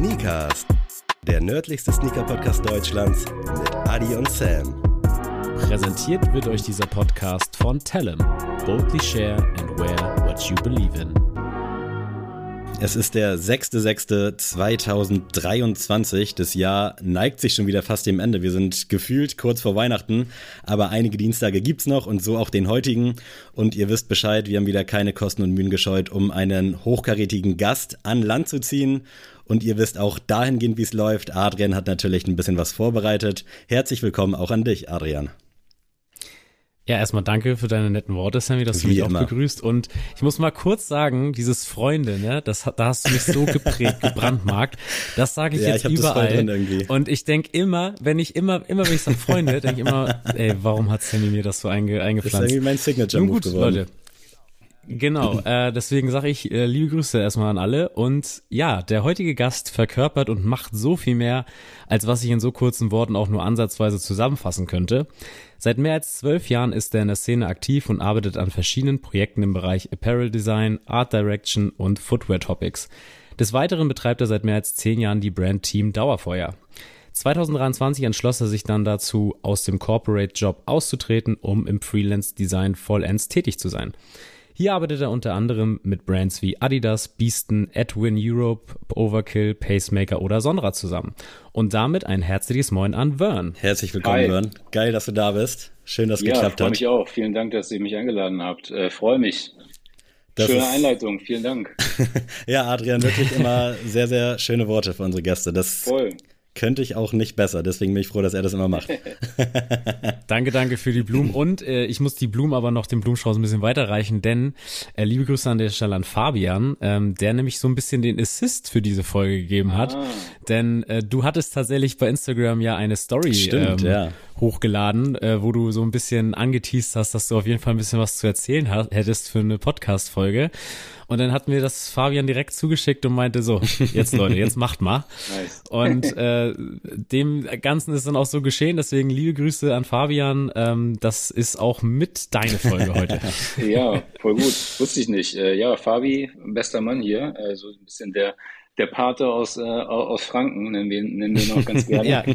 Sneakers, der nördlichste Sneaker-Podcast Deutschlands mit Adi und Sam. Präsentiert wird euch dieser Podcast von Tellem. Boldly share and wear what you believe in. Es ist der 6.6.2023. Das Jahr neigt sich schon wieder fast dem Ende. Wir sind gefühlt kurz vor Weihnachten, aber einige Dienstage gibt's noch und so auch den heutigen. Und ihr wisst Bescheid, wir haben wieder keine Kosten und Mühen gescheut, um einen hochkarätigen Gast an Land zu ziehen. Und ihr wisst auch dahingehend, wie es läuft. Adrian hat natürlich ein bisschen was vorbereitet. Herzlich willkommen auch an dich, Adrian. Ja, erstmal danke für deine netten Worte, Sammy, dass du mich immer. auch begrüßt. Und ich muss mal kurz sagen, dieses Freunde, ne, das, da hast du mich so geprägt, gebrandmarkt. Das sage ich ja, jetzt ich überall. Und ich denk immer, wenn ich immer, immer wenn ich sage Freunde, denke ich immer, ey, warum hat Sammy mir das so einge, eingepflanzt? Das ist irgendwie mein Signature-Move geworden. Leute. Genau, äh, deswegen sage ich äh, liebe Grüße erstmal an alle. Und ja, der heutige Gast verkörpert und macht so viel mehr, als was ich in so kurzen Worten auch nur ansatzweise zusammenfassen könnte. Seit mehr als zwölf Jahren ist er in der Szene aktiv und arbeitet an verschiedenen Projekten im Bereich Apparel Design, Art Direction und Footwear Topics. Des Weiteren betreibt er seit mehr als zehn Jahren die Brand Team Dauerfeuer. 2023 entschloss er sich dann dazu, aus dem Corporate Job auszutreten, um im Freelance Design vollends tätig zu sein. Hier arbeitet er unter anderem mit Brands wie Adidas, Beaston, Edwin Europe, Overkill, Pacemaker oder Sonra zusammen. Und damit ein herzliches Moin an Vern. Herzlich willkommen, Hi. Vern. Geil, dass du da bist. Schön, dass es ja, geklappt hat. Ja, freue mich auch. Vielen Dank, dass ihr mich eingeladen habt. Äh, freue mich. Das Schöne Einleitung, vielen Dank. ja, Adrian, wirklich immer sehr, sehr schöne Worte für unsere Gäste. Das Voll könnte ich auch nicht besser. Deswegen bin ich froh, dass er das immer macht. danke, danke für die Blumen. Und äh, ich muss die Blumen aber noch dem Blumenstrauß ein bisschen weiterreichen, denn äh, liebe Grüße an der Stelle an Fabian, ähm, der nämlich so ein bisschen den Assist für diese Folge gegeben hat. Ah. Denn äh, du hattest tatsächlich bei Instagram ja eine Story Stimmt, ähm, ja. hochgeladen, äh, wo du so ein bisschen angeteased hast, dass du auf jeden Fall ein bisschen was zu erzählen hättest für eine Podcast-Folge. Und dann hat mir das Fabian direkt zugeschickt und meinte so, jetzt Leute, jetzt macht mal. Nice. Und äh, dem Ganzen ist dann auch so geschehen. Deswegen liebe Grüße an Fabian. Ähm, das ist auch mit deine Folge heute. ja, voll gut. Wusste ich nicht. Äh, ja, Fabi, bester Mann hier. Also ein bisschen der der Pate aus, äh, aus Franken, nennen wir, nennen wir noch ganz gerne. ja. äh,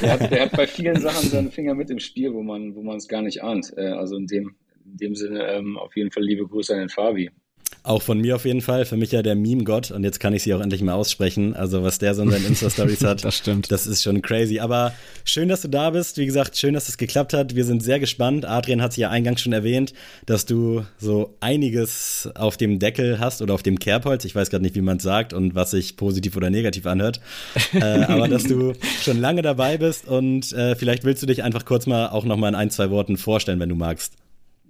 der, hat, der hat bei vielen Sachen seinen Finger mit im Spiel, wo man wo man es gar nicht ahnt. Äh, also in dem, in dem Sinne ähm, auf jeden Fall liebe Grüße an den Fabi. Auch von mir auf jeden Fall. Für mich ja der Meme-Gott und jetzt kann ich sie auch endlich mal aussprechen. Also was der so in seinen Insta-Stories hat, das stimmt. Das ist schon crazy. Aber schön, dass du da bist. Wie gesagt, schön, dass es geklappt hat. Wir sind sehr gespannt. Adrian hat es ja eingangs schon erwähnt, dass du so einiges auf dem Deckel hast oder auf dem Kerbholz. Ich weiß gerade nicht, wie man es sagt und was sich positiv oder negativ anhört. äh, aber dass du schon lange dabei bist und äh, vielleicht willst du dich einfach kurz mal auch noch mal in ein, zwei Worten vorstellen, wenn du magst.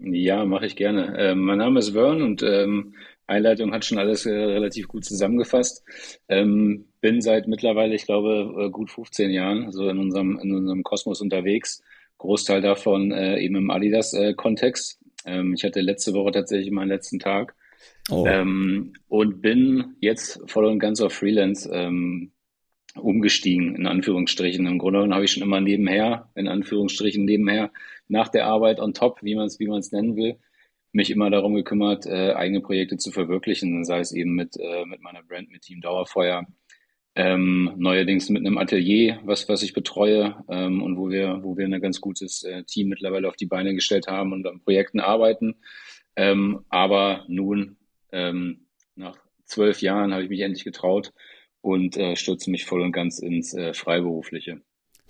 Ja, mache ich gerne. Ähm, mein Name ist Vern und ähm, Einleitung hat schon alles äh, relativ gut zusammengefasst. Ähm, bin seit mittlerweile, ich glaube, äh, gut 15 Jahren so in unserem, in unserem Kosmos unterwegs. Großteil davon äh, eben im Adidas-Kontext. Ähm, ich hatte letzte Woche tatsächlich meinen letzten Tag. Oh. Ähm, und bin jetzt voll und ganz auf Freelance ähm, umgestiegen, in Anführungsstrichen. Im Grunde genommen habe ich schon immer nebenher, in Anführungsstrichen nebenher, nach der Arbeit on top, wie man es wie man es nennen will, mich immer darum gekümmert, äh, eigene Projekte zu verwirklichen, sei es eben mit, äh, mit meiner Brand, mit Team Dauerfeuer, ähm, neuerdings mit einem Atelier, was, was ich betreue ähm, und wo wir, wo wir ein ganz gutes äh, Team mittlerweile auf die Beine gestellt haben und an Projekten arbeiten. Ähm, aber nun, ähm, nach zwölf Jahren habe ich mich endlich getraut und äh, stürze mich voll und ganz ins äh, Freiberufliche.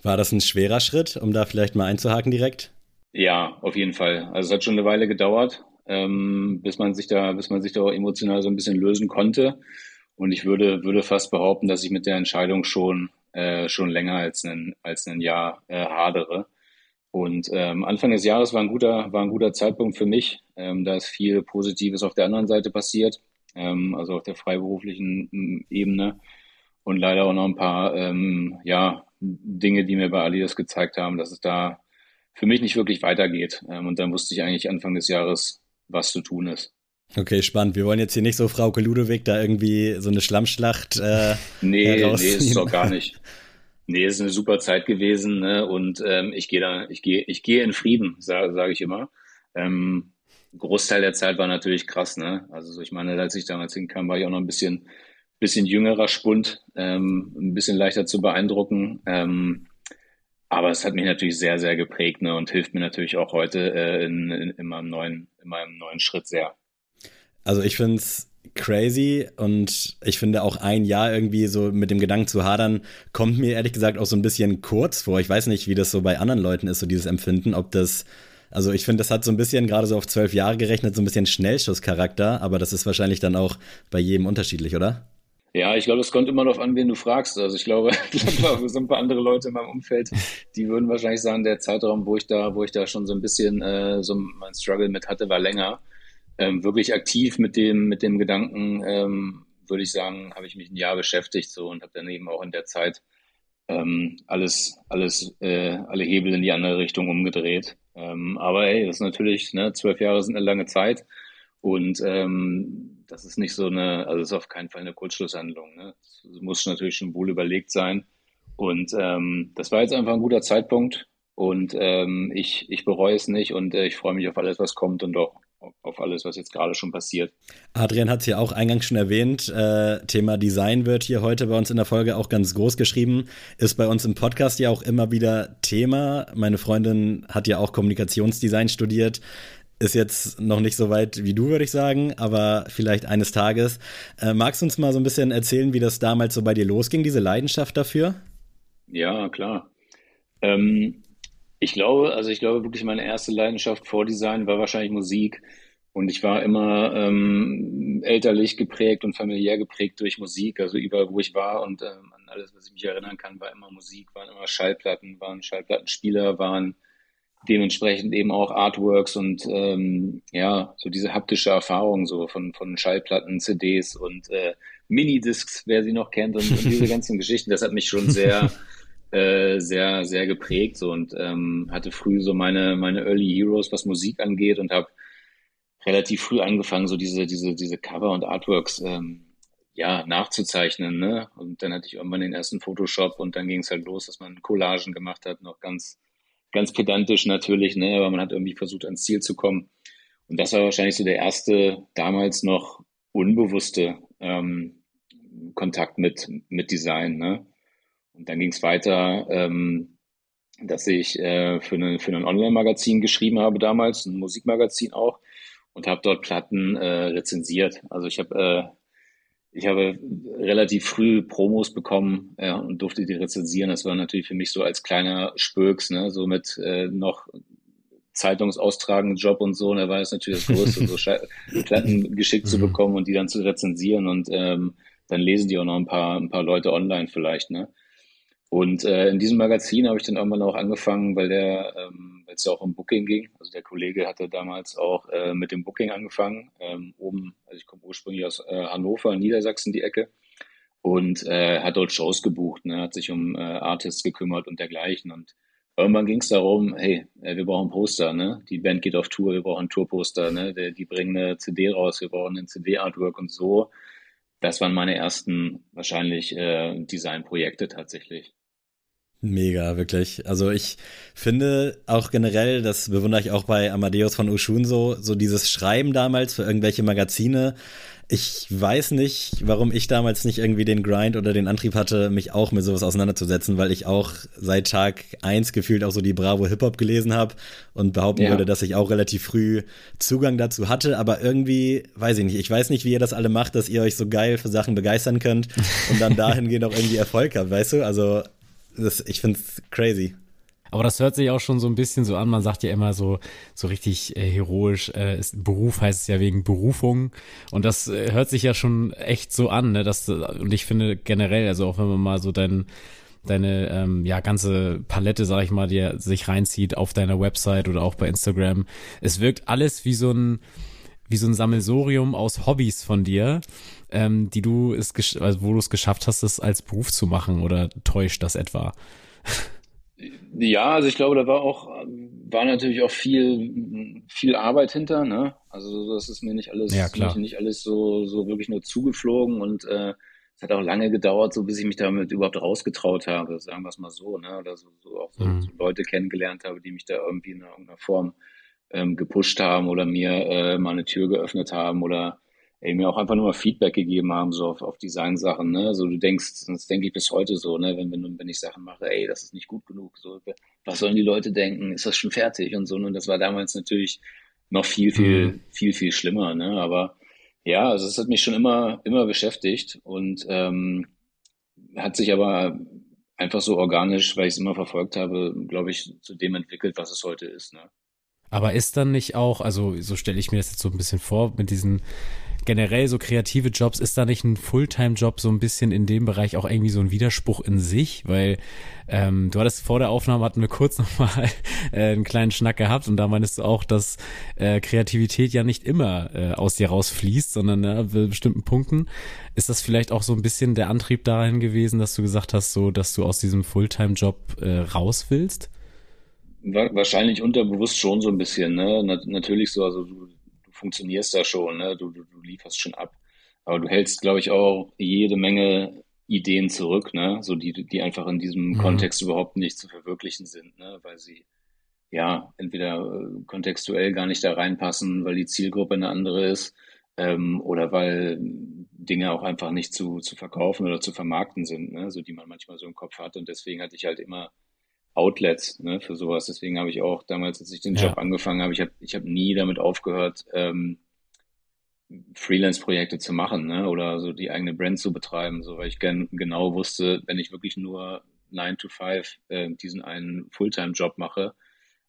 War das ein schwerer Schritt, um da vielleicht mal einzuhaken direkt? Ja, auf jeden Fall. Also es hat schon eine Weile gedauert, ähm, bis man sich da, bis man sich da auch emotional so ein bisschen lösen konnte. Und ich würde, würde fast behaupten, dass ich mit der Entscheidung schon, äh, schon länger als ein, als ein Jahr äh, hadere. Und ähm, Anfang des Jahres war ein guter, war ein guter Zeitpunkt für mich. Ähm, da ist viel Positives auf der anderen Seite passiert, ähm, also auf der freiberuflichen Ebene. Und leider auch noch ein paar ähm, ja, Dinge, die mir bei Alias gezeigt haben, dass es da für mich nicht wirklich weitergeht. Ähm, und dann wusste ich eigentlich Anfang des Jahres, was zu tun ist. Okay, spannend. Wir wollen jetzt hier nicht so Frau Ludewig da irgendwie so eine Schlammschlacht äh, Nee, nee, ist doch gar nicht. Nee, es ist eine super Zeit gewesen ne? und ähm, ich gehe da, ich gehe, ich gehe in Frieden, sage sag ich immer. Ähm, Großteil der Zeit war natürlich krass, ne? Also ich meine, als ich damals hinkam, war ich auch noch ein bisschen bisschen jüngerer Spund, ähm, ein bisschen leichter zu beeindrucken. Ähm, aber es hat mich natürlich sehr, sehr geprägt ne, und hilft mir natürlich auch heute äh, in, in, in, meinem neuen, in meinem neuen Schritt sehr. Also ich finde es crazy und ich finde auch ein Jahr irgendwie so mit dem Gedanken zu hadern, kommt mir ehrlich gesagt auch so ein bisschen kurz vor. Ich weiß nicht, wie das so bei anderen Leuten ist, so dieses Empfinden, ob das, also ich finde, das hat so ein bisschen, gerade so auf zwölf Jahre gerechnet, so ein bisschen Schnellschusscharakter, aber das ist wahrscheinlich dann auch bei jedem unterschiedlich, oder? Ja, ich glaube, es kommt immer darauf an, wen du fragst. Also ich glaube, ich so ein paar andere Leute in meinem Umfeld, die würden wahrscheinlich sagen, der Zeitraum, wo ich da, wo ich da schon so ein bisschen äh, so mein Struggle mit hatte, war länger ähm, wirklich aktiv mit dem, mit dem Gedanken, ähm, würde ich sagen, habe ich mich ein Jahr beschäftigt so und habe dann eben auch in der Zeit ähm, alles, alles, äh, alle Hebel in die andere Richtung umgedreht. Ähm, aber hey, das ist natürlich, ne, zwölf Jahre sind eine lange Zeit und ähm, das ist nicht so eine, also das ist auf keinen Fall eine Kurzschlusshandlung. Ne? Muss natürlich schon wohl überlegt sein. Und ähm, das war jetzt einfach ein guter Zeitpunkt und ähm, ich, ich bereue es nicht und äh, ich freue mich auf alles, was kommt und auch auf alles, was jetzt gerade schon passiert. Adrian hat es ja auch eingangs schon erwähnt. Äh, Thema Design wird hier heute bei uns in der Folge auch ganz groß geschrieben. Ist bei uns im Podcast ja auch immer wieder Thema. Meine Freundin hat ja auch Kommunikationsdesign studiert. Ist jetzt noch nicht so weit wie du, würde ich sagen, aber vielleicht eines Tages. Äh, magst du uns mal so ein bisschen erzählen, wie das damals so bei dir losging, diese Leidenschaft dafür? Ja, klar. Ähm, ich glaube, also ich glaube wirklich, meine erste Leidenschaft vor Design war wahrscheinlich Musik. Und ich war immer ähm, elterlich geprägt und familiär geprägt durch Musik. Also überall, wo ich war und ähm, an alles, was ich mich erinnern kann, war immer Musik, waren immer Schallplatten, waren Schallplattenspieler, waren dementsprechend eben auch Artworks und ähm, ja, so diese haptische Erfahrung so von, von Schallplatten, CDs und äh, Minidiscs, wer sie noch kennt und, und diese ganzen Geschichten, das hat mich schon sehr äh, sehr, sehr geprägt so, und ähm, hatte früh so meine, meine Early Heroes, was Musik angeht und habe relativ früh angefangen, so diese, diese, diese Cover und Artworks ähm, ja, nachzuzeichnen. Ne? Und dann hatte ich irgendwann den ersten Photoshop und dann ging es halt los, dass man Collagen gemacht hat, noch ganz, ganz pedantisch natürlich, ne? aber man hat irgendwie versucht, ans Ziel zu kommen. Und das war wahrscheinlich so der erste, damals noch unbewusste ähm, Kontakt mit, mit Design. Ne? Und dann ging es weiter, ähm, dass ich äh, für, eine, für ein Online-Magazin geschrieben habe damals, ein Musikmagazin auch, und habe dort Platten äh, rezensiert. Also ich habe äh, ich habe relativ früh Promos bekommen äh, und durfte die rezensieren. Das war natürlich für mich so als kleiner Spöks, ne, so mit äh, noch Zeitungsaustragenden Job und so. Und da war es natürlich das Größte, so Platten geschickt zu mhm. bekommen und die dann zu rezensieren. Und ähm, dann lesen die auch noch ein paar, ein paar Leute online vielleicht, ne? Und äh, in diesem Magazin habe ich dann irgendwann auch angefangen, weil der, ähm, weil es ja auch um Booking ging. Also der Kollege hatte damals auch äh, mit dem Booking angefangen. Ähm, oben, also ich komme ursprünglich aus äh, Hannover, Niedersachsen, die Ecke. Und äh, hat dort Shows gebucht, ne, hat sich um äh, Artists gekümmert und dergleichen. Und irgendwann ging es darum, hey, äh, wir brauchen Poster, ne? Die Band geht auf Tour, wir brauchen Tourposter, ne? Die, die bringen eine CD raus, wir brauchen ein CD-Artwork und so. Das waren meine ersten wahrscheinlich äh, Designprojekte tatsächlich. Mega, wirklich. Also ich finde auch generell, das bewundere ich auch bei Amadeus von Ushun so, so dieses Schreiben damals für irgendwelche Magazine. Ich weiß nicht, warum ich damals nicht irgendwie den Grind oder den Antrieb hatte, mich auch mit sowas auseinanderzusetzen, weil ich auch seit Tag eins gefühlt auch so die Bravo Hip-Hop gelesen habe und behaupten ja. würde, dass ich auch relativ früh Zugang dazu hatte. Aber irgendwie, weiß ich nicht, ich weiß nicht, wie ihr das alle macht, dass ihr euch so geil für Sachen begeistern könnt und dann dahingehend auch irgendwie Erfolg habt, weißt du? Also das, ich finde es crazy. Aber das hört sich auch schon so ein bisschen so an. Man sagt ja immer so, so richtig äh, heroisch, äh, ist, Beruf heißt es ja wegen Berufung. Und das äh, hört sich ja schon echt so an, ne? Das, und ich finde generell, also auch wenn man mal so dein, deine ähm, ja ganze Palette, sag ich mal, die sich reinzieht auf deiner Website oder auch bei Instagram, es wirkt alles wie so ein wie so ein Sammelsorium aus Hobbys von dir, ähm, die du es, also wo du es geschafft hast, es als Beruf zu machen oder täuscht das etwa? Ja, also ich glaube, da war auch, war natürlich auch viel, viel Arbeit hinter, ne? Also das ist mir nicht alles, ja, klar. nicht alles so, so wirklich nur zugeflogen und äh, es hat auch lange gedauert, so bis ich mich damit überhaupt rausgetraut habe, sagen wir es mal so, ne? Oder so, so auch so, mhm. so Leute kennengelernt habe, die mich da irgendwie in irgendeiner Form ähm, gepusht haben oder mir äh, mal eine Tür geöffnet haben oder ey, mir auch einfach nur mal Feedback gegeben haben, so auf, auf Design-Sachen, ne? So du denkst, das denke ich bis heute so, ne, wenn, wenn, wenn ich Sachen mache, ey, das ist nicht gut genug, so, was sollen die Leute denken, ist das schon fertig und so, und das war damals natürlich noch viel, viel, mhm. viel, viel schlimmer, ne? Aber ja, also es hat mich schon immer, immer beschäftigt und ähm, hat sich aber einfach so organisch, weil ich es immer verfolgt habe, glaube ich, zu dem entwickelt, was es heute ist, ne? Aber ist dann nicht auch, also so stelle ich mir das jetzt so ein bisschen vor, mit diesen generell so kreative Jobs, ist da nicht ein Fulltime-Job so ein bisschen in dem Bereich auch irgendwie so ein Widerspruch in sich? Weil ähm, du hattest vor der Aufnahme, hatten wir kurz nochmal äh, einen kleinen Schnack gehabt und da meinst du auch, dass äh, Kreativität ja nicht immer äh, aus dir rausfließt, sondern äh, bestimmten Punkten. Ist das vielleicht auch so ein bisschen der Antrieb dahin gewesen, dass du gesagt hast, so dass du aus diesem Fulltime-Job äh, raus willst? Wahrscheinlich unterbewusst schon so ein bisschen, ne? natürlich so, also du, funktionierst da schon, ne? du, du, du lieferst schon ab. Aber du hältst, glaube ich, auch jede Menge Ideen zurück, ne? So die, die einfach in diesem mhm. Kontext überhaupt nicht zu verwirklichen sind, ne? Weil sie ja entweder äh, kontextuell gar nicht da reinpassen, weil die Zielgruppe eine andere ist, ähm, oder weil Dinge auch einfach nicht zu, zu verkaufen oder zu vermarkten sind, ne? so die man manchmal so im Kopf hat. Und deswegen hatte ich halt immer Outlets ne, für sowas. Deswegen habe ich auch damals, als ich den Job ja. angefangen habe, ich habe ich hab nie damit aufgehört, ähm, Freelance-Projekte zu machen ne, oder so die eigene Brand zu betreiben, so weil ich gern genau wusste, wenn ich wirklich nur 9 to 5 äh, diesen einen Fulltime-Job mache,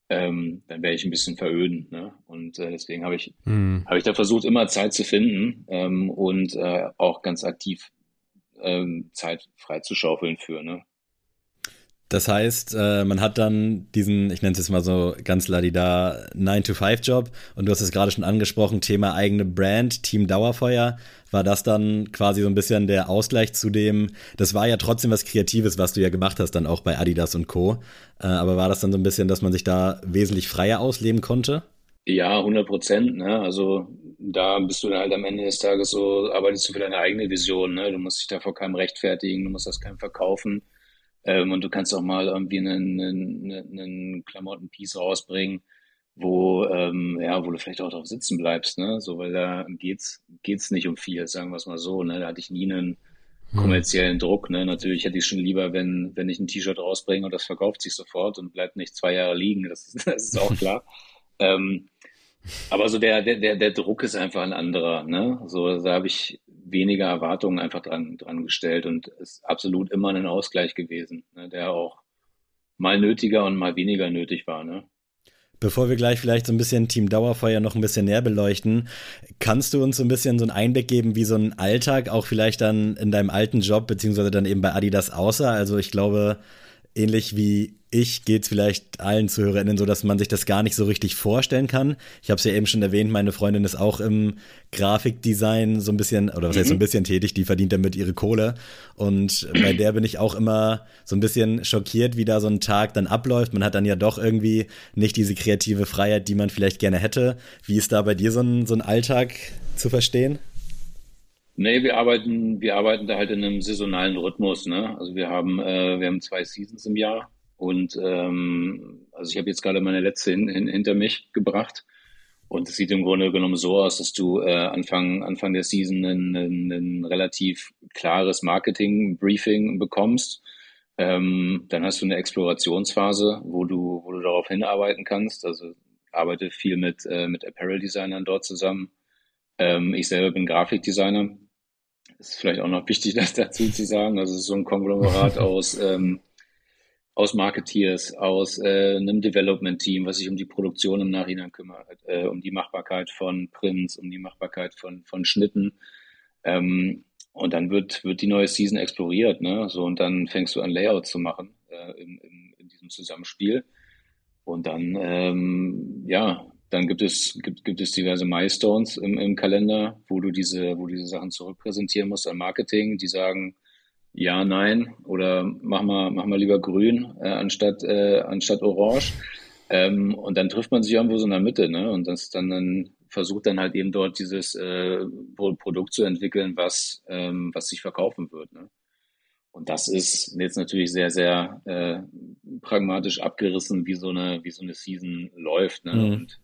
ähm, dann wäre ich ein bisschen veröden. Ne? Und äh, deswegen habe ich, mhm. Hab ich da versucht, immer Zeit zu finden ähm, und äh, auch ganz aktiv ähm, Zeit freizuschaufeln für. Ne? Das heißt, äh, man hat dann diesen, ich nenne es jetzt mal so ganz ladida, 9-to-5-Job und du hast es gerade schon angesprochen, Thema eigene Brand, Team Dauerfeuer. War das dann quasi so ein bisschen der Ausgleich zu dem, das war ja trotzdem was Kreatives, was du ja gemacht hast, dann auch bei Adidas und Co. Äh, aber war das dann so ein bisschen, dass man sich da wesentlich freier ausleben konnte? Ja, 100 Prozent. Ne? Also da bist du dann halt am Ende des Tages so, arbeitest du für deine eigene Vision. Ne? Du musst dich da vor keinem rechtfertigen, du musst das keinem verkaufen ähm, und du kannst auch mal irgendwie einen, einen, einen Klamottenpiece rausbringen, wo, ähm, ja, wo du vielleicht auch drauf sitzen bleibst, ne? So, weil da geht's, geht's nicht um viel, sagen wir es mal so, ne? Da hatte ich nie einen hm. kommerziellen Druck, ne? Natürlich hätte ich schon lieber, wenn, wenn ich ein T-Shirt rausbringe und das verkauft sich sofort und bleibt nicht zwei Jahre liegen, das ist, das ist auch klar. ähm, aber so der, der, der, der Druck ist einfach ein anderer, ne? So, da habe ich weniger Erwartungen einfach dran, dran gestellt und ist absolut immer ein Ausgleich gewesen, ne, der auch mal nötiger und mal weniger nötig war. Ne? Bevor wir gleich vielleicht so ein bisschen Team Dauerfeuer noch ein bisschen näher beleuchten, kannst du uns so ein bisschen so einen Einblick geben, wie so ein Alltag auch vielleicht dann in deinem alten Job beziehungsweise dann eben bei Adidas aussah? Also ich glaube, ähnlich wie ich geht es vielleicht allen ZuhörerInnen so, dass man sich das gar nicht so richtig vorstellen kann. Ich habe es ja eben schon erwähnt, meine Freundin ist auch im Grafikdesign so ein bisschen, oder was heißt so ein mhm. bisschen tätig, die verdient damit ihre Kohle. Und bei der bin ich auch immer so ein bisschen schockiert, wie da so ein Tag dann abläuft. Man hat dann ja doch irgendwie nicht diese kreative Freiheit, die man vielleicht gerne hätte. Wie ist da bei dir so ein, so ein Alltag zu verstehen? Nee, wir arbeiten, wir arbeiten da halt in einem saisonalen Rhythmus. Ne? Also wir haben, äh, wir haben zwei Seasons im Jahr und ähm, also ich habe jetzt gerade meine letzte hin, hin, hinter mich gebracht. Und es sieht im Grunde genommen so aus, dass du äh, Anfang, Anfang der Season ein, ein, ein relativ klares Marketing-Briefing bekommst. Ähm, dann hast du eine Explorationsphase, wo du, wo du darauf hinarbeiten kannst. Also arbeite viel mit, äh, mit Apparel-Designern dort zusammen. Ähm, ich selber bin Grafikdesigner. Ist vielleicht auch noch wichtig, das dazu zu sagen. Also es ist so ein Konglomerat aus ähm, aus Marketeers, aus äh, einem Development-Team, was sich um die Produktion im Nachhinein kümmert, äh, um die Machbarkeit von Prints, um die Machbarkeit von, von Schnitten. Ähm, und dann wird, wird die neue Season exploriert, ne? So, und dann fängst du an, Layout zu machen äh, in, in, in diesem Zusammenspiel. Und dann, ähm, ja, dann gibt es, gibt, gibt es diverse Milestones im, im Kalender, wo du diese, wo du diese Sachen zurückpräsentieren musst an Marketing, die sagen, ja, nein oder mach mal, mach mal lieber grün äh, anstatt, äh, anstatt orange. Ähm, und dann trifft man sich irgendwo so in der Mitte, ne? Und das dann, dann versucht dann halt eben dort dieses äh, Produkt zu entwickeln, was, ähm, was sich verkaufen wird. Ne? Und das ist jetzt natürlich sehr, sehr äh, pragmatisch abgerissen, wie so eine, wie so eine Season läuft. Ne? Mhm. Und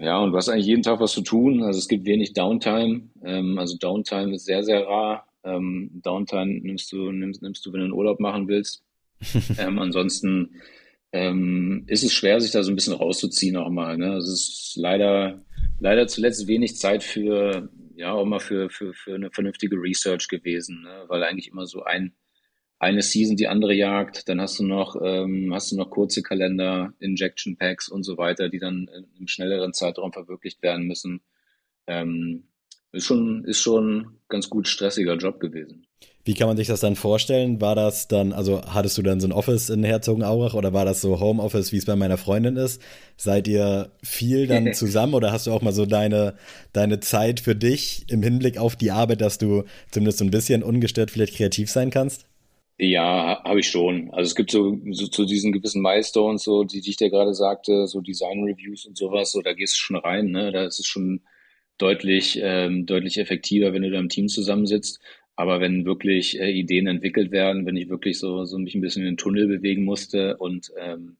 Ja, und du hast eigentlich jeden Tag was zu tun. Also es gibt wenig Downtime. Ähm, also Downtime ist sehr, sehr rar. Ähm, Downtime nimmst du, nimmst, nimmst du, wenn du einen Urlaub machen willst. ähm, ansonsten ähm, ist es schwer, sich da so ein bisschen rauszuziehen auch mal. Ne? Es ist leider, leider zuletzt wenig Zeit für, ja, auch mal für, für, für eine vernünftige Research gewesen, ne? weil eigentlich immer so ein, eine Season die andere jagt, dann hast du noch, ähm, hast du noch kurze Kalender, Injection Packs und so weiter, die dann im schnelleren Zeitraum verwirklicht werden müssen. Ähm, ist schon, ist schon ganz gut stressiger Job gewesen. Wie kann man sich das dann vorstellen? War das dann, also hattest du dann so ein Office in Herzogenaurach oder war das so Homeoffice, wie es bei meiner Freundin ist? Seid ihr viel dann zusammen oder hast du auch mal so deine, deine Zeit für dich im Hinblick auf die Arbeit, dass du zumindest so ein bisschen ungestört vielleicht kreativ sein kannst? Ja, habe ich schon. Also es gibt so, so zu diesen gewissen Milestones, so die, die ich dir gerade sagte, so Design Reviews und sowas, so da gehst du schon rein, ne? Da ist es schon deutlich, ähm, deutlich effektiver, wenn du da im Team zusammensitzt. Aber wenn wirklich äh, Ideen entwickelt werden, wenn ich wirklich so, so mich ein bisschen in den Tunnel bewegen musste und ähm,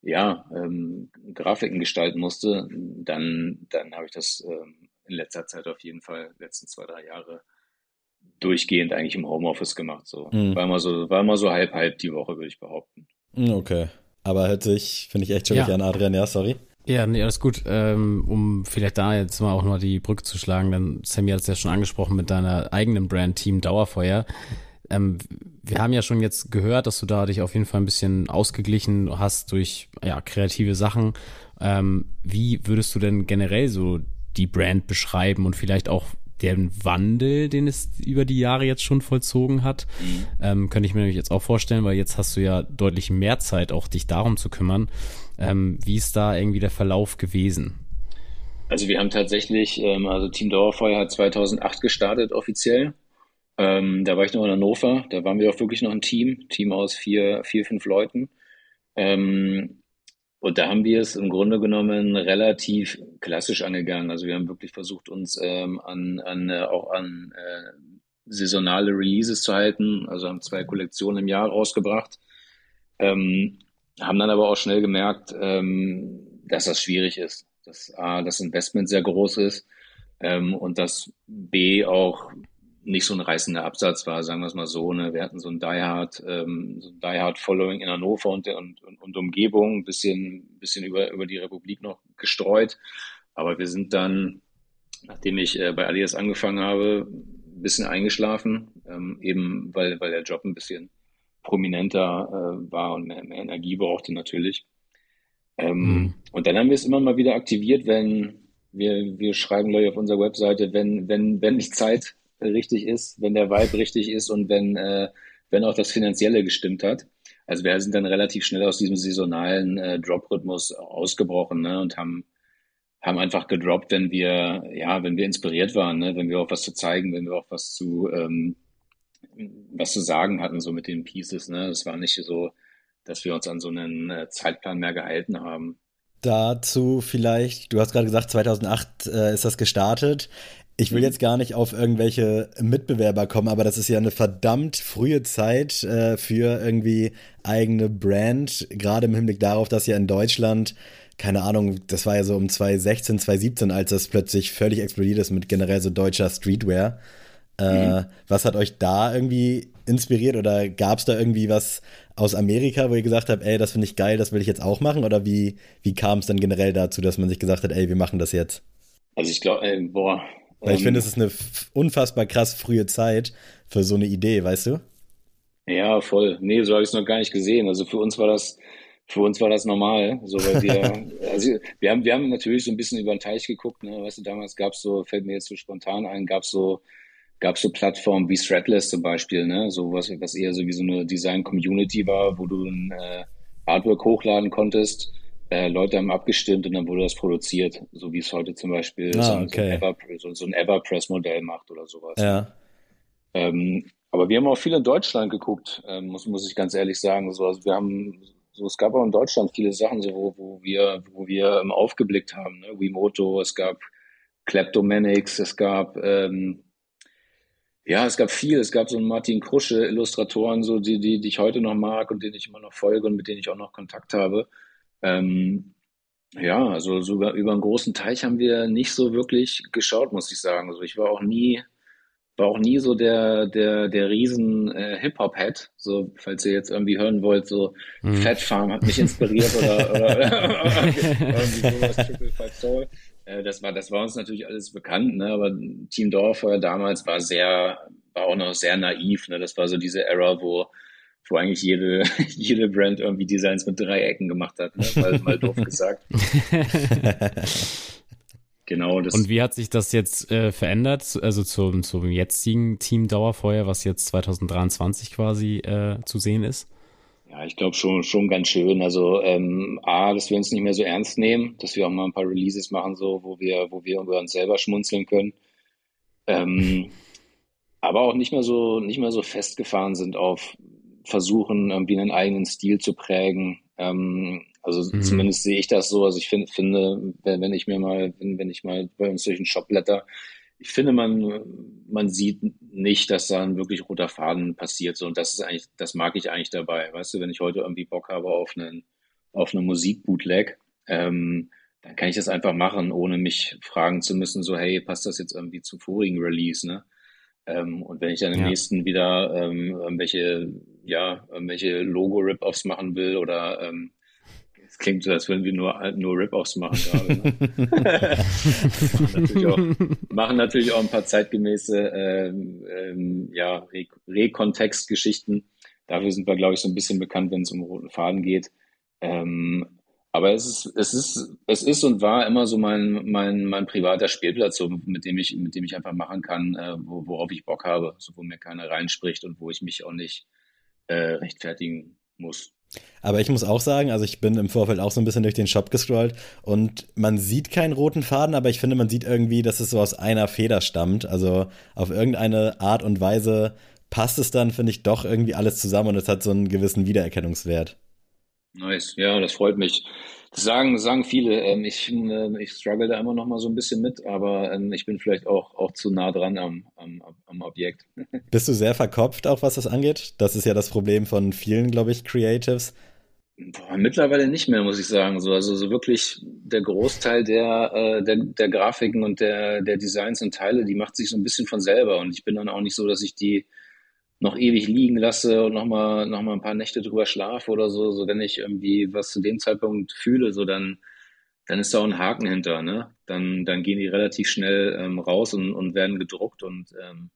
ja, ähm, Grafiken gestalten musste, dann, dann habe ich das ähm, in letzter Zeit auf jeden Fall, letzten zwei, drei Jahre, durchgehend eigentlich im Homeoffice gemacht. So. Mhm. War immer so, war immer so halb halb die Woche, würde ich behaupten. Hm, okay. Aber hört sich, finde ich echt schwierig ja. an, Adrian, ja, sorry. Ja, nee, alles gut. Ähm, um vielleicht da jetzt mal auch mal die Brücke zu schlagen, dann Sammy hat es ja schon angesprochen mit deiner eigenen Brand Team Dauerfeuer. Ähm, wir haben ja schon jetzt gehört, dass du da dich auf jeden Fall ein bisschen ausgeglichen hast durch ja, kreative Sachen. Ähm, wie würdest du denn generell so die Brand beschreiben und vielleicht auch den Wandel, den es über die Jahre jetzt schon vollzogen hat, mhm. ähm, könnte ich mir nämlich jetzt auch vorstellen, weil jetzt hast du ja deutlich mehr Zeit, auch dich darum zu kümmern. Ähm, wie ist da irgendwie der Verlauf gewesen? Also wir haben tatsächlich, ähm, also Team Dauerfeuer hat 2008 gestartet offiziell. Ähm, da war ich noch in Hannover, da waren wir auch wirklich noch ein Team, Team aus vier, vier fünf Leuten. Ähm, und da haben wir es im Grunde genommen relativ klassisch angegangen. Also wir haben wirklich versucht, uns ähm, an, an äh, auch an äh, saisonale Releases zu halten. Also haben zwei Kollektionen im Jahr rausgebracht. Ähm, haben dann aber auch schnell gemerkt, ähm, dass das schwierig ist, dass A, das Investment sehr groß ist ähm, und dass B auch nicht so ein reißender Absatz war, sagen wir es mal so. Ne? Wir hatten so ein Die Hard, ähm, so ein Die Hard Following in Hannover und, und, und, Umgebung, ein bisschen, bisschen über, über die Republik noch gestreut. Aber wir sind dann, nachdem ich äh, bei Alias angefangen habe, ein bisschen eingeschlafen, ähm, eben weil, weil der Job ein bisschen prominenter äh, war und mehr, mehr Energie brauchte natürlich. Ähm, mhm. Und dann haben wir es immer mal wieder aktiviert, wenn wir, wir schreiben gleich auf unserer Webseite, wenn, wenn, wenn die Zeit richtig ist, wenn der Vibe richtig ist und wenn, äh, wenn auch das Finanzielle gestimmt hat. Also wir sind dann relativ schnell aus diesem saisonalen äh, Drop-Rhythmus ausgebrochen ne, und haben, haben einfach gedroppt, wenn wir, ja, wenn wir inspiriert waren, ne, wenn wir auch was zu zeigen, wenn wir auch was zu, ähm, was zu sagen hatten, so mit den Pieces. Ne? Es war nicht so, dass wir uns an so einen äh, Zeitplan mehr gehalten haben. Dazu vielleicht, du hast gerade gesagt, 2008 äh, ist das gestartet. Ich will mhm. jetzt gar nicht auf irgendwelche Mitbewerber kommen, aber das ist ja eine verdammt frühe Zeit äh, für irgendwie eigene Brand, gerade im Hinblick darauf, dass ja in Deutschland, keine Ahnung, das war ja so um 2016, 2017, als das plötzlich völlig explodiert ist mit generell so deutscher Streetwear. Mhm. Was hat euch da irgendwie inspiriert oder gab es da irgendwie was aus Amerika, wo ihr gesagt habt, ey, das finde ich geil, das will ich jetzt auch machen? Oder wie, wie kam es dann generell dazu, dass man sich gesagt hat, ey, wir machen das jetzt? Also ich glaube, boah, weil ich finde, es ist eine unfassbar krass frühe Zeit für so eine Idee, weißt du? Ja, voll. Nee, so habe ich es noch gar nicht gesehen. Also für uns war das, für uns war das normal. So, weil wir, also wir haben, wir haben natürlich so ein bisschen über den Teich geguckt, ne? Weißt du, damals gab es so, fällt mir jetzt so spontan ein, gab es so, gab so Plattformen wie Threadless zum Beispiel, ne? So was, was eher so wie so eine Design-Community war, wo du ein äh, Artwork hochladen konntest äh, Leute haben abgestimmt und dann wurde das produziert, so wie es heute zum Beispiel ah, so, okay. so, ein Everpress-Modell macht oder sowas. Ja. Ähm, aber wir haben auch viel in Deutschland geguckt, ähm, muss, muss ich ganz ehrlich sagen. So, also wir haben, so, es gab auch in Deutschland viele Sachen, so, wo, wo wir, wo wir ähm, aufgeblickt haben. Ne? Wimoto, es gab Kleptomanics, es gab ähm, ja, es gab viel. Es gab so einen Martin Krusche Illustratoren, so die, die, die ich heute noch mag und denen ich immer noch folge und mit denen ich auch noch Kontakt habe. Ähm, Ja, also sogar über einen großen Teich haben wir nicht so wirklich geschaut, muss ich sagen. Also ich war auch nie, war auch nie so der, der, der riesen äh, Hip-Hop-Head. So, falls ihr jetzt irgendwie hören wollt, so mhm. Fat Farm hat mich inspiriert oder, oder irgendwie sowas, Triple Five Soul. Äh, das war, das war uns natürlich alles bekannt, ne? Aber Team Dorfer damals war sehr, war auch noch sehr naiv, ne? Das war so diese Era, wo wo eigentlich jede, jede Brand irgendwie Designs mit Dreiecken gemacht hat, ne? mal, mal doof gesagt. genau. Das Und wie hat sich das jetzt äh, verändert, also zum, zum jetzigen Team Dauerfeuer, was jetzt 2023 quasi äh, zu sehen ist? Ja, ich glaube schon, schon ganz schön. Also ähm, A, dass wir uns nicht mehr so ernst nehmen, dass wir auch mal ein paar Releases machen, so, wo wir, wo wir über uns selber schmunzeln können. Ähm, aber auch nicht mehr so, nicht mehr so festgefahren sind auf versuchen, irgendwie einen eigenen Stil zu prägen. Ähm, also mhm. zumindest sehe ich das so. Also ich find, finde, wenn, wenn ich mir mal, wenn, wenn ich mal bei uns durch den Shop blätter, ich finde, man, man sieht nicht, dass da ein wirklich roter Faden passiert. So, und das ist eigentlich, das mag ich eigentlich dabei. Weißt du, wenn ich heute irgendwie Bock habe auf einen, auf eine Musikbootleg, ähm, dann kann ich das einfach machen, ohne mich fragen zu müssen, so, hey, passt das jetzt irgendwie zum vorigen Release, ne? Ähm, und wenn ich dann im ja. nächsten wieder ähm, irgendwelche, ja, irgendwelche Logo-Rip-Offs machen will oder ähm, es klingt so, als würden wir nur, nur Rip-Offs machen gerade. Ne? machen, natürlich auch, machen natürlich auch ein paar zeitgemäße ähm, ähm, ja, Rekontextgeschichten. Dafür sind wir, glaube ich, so ein bisschen bekannt, wenn es um roten Faden geht. Ähm, aber es ist, es ist, es ist und war immer so mein, mein, mein privater Spielplatz, so, mit dem ich, mit dem ich einfach machen kann, äh, wo, worauf ich Bock habe, so, wo mir keiner reinspricht und wo ich mich auch nicht äh, rechtfertigen muss. Aber ich muss auch sagen, also ich bin im Vorfeld auch so ein bisschen durch den Shop gescrollt und man sieht keinen roten Faden, aber ich finde, man sieht irgendwie, dass es so aus einer Feder stammt. Also auf irgendeine Art und Weise passt es dann, finde ich, doch irgendwie alles zusammen und es hat so einen gewissen Wiedererkennungswert. Nice, ja, das freut mich. Das sagen, sagen viele. Ähm, ich, äh, ich struggle da immer noch mal so ein bisschen mit, aber ähm, ich bin vielleicht auch, auch zu nah dran am, am, am Objekt. Bist du sehr verkopft, auch was das angeht? Das ist ja das Problem von vielen, glaube ich, Creatives. Boah, mittlerweile nicht mehr, muss ich sagen. So, also so wirklich der Großteil der, äh, der, der Grafiken und der, der Designs und Teile, die macht sich so ein bisschen von selber. Und ich bin dann auch nicht so, dass ich die noch ewig liegen lasse und nochmal noch mal ein paar Nächte drüber schlafe oder so, so wenn ich irgendwie was zu dem Zeitpunkt fühle, so dann, dann ist da auch ein Haken hinter, ne? Dann, dann gehen die relativ schnell ähm, raus und, und werden gedruckt und ähm,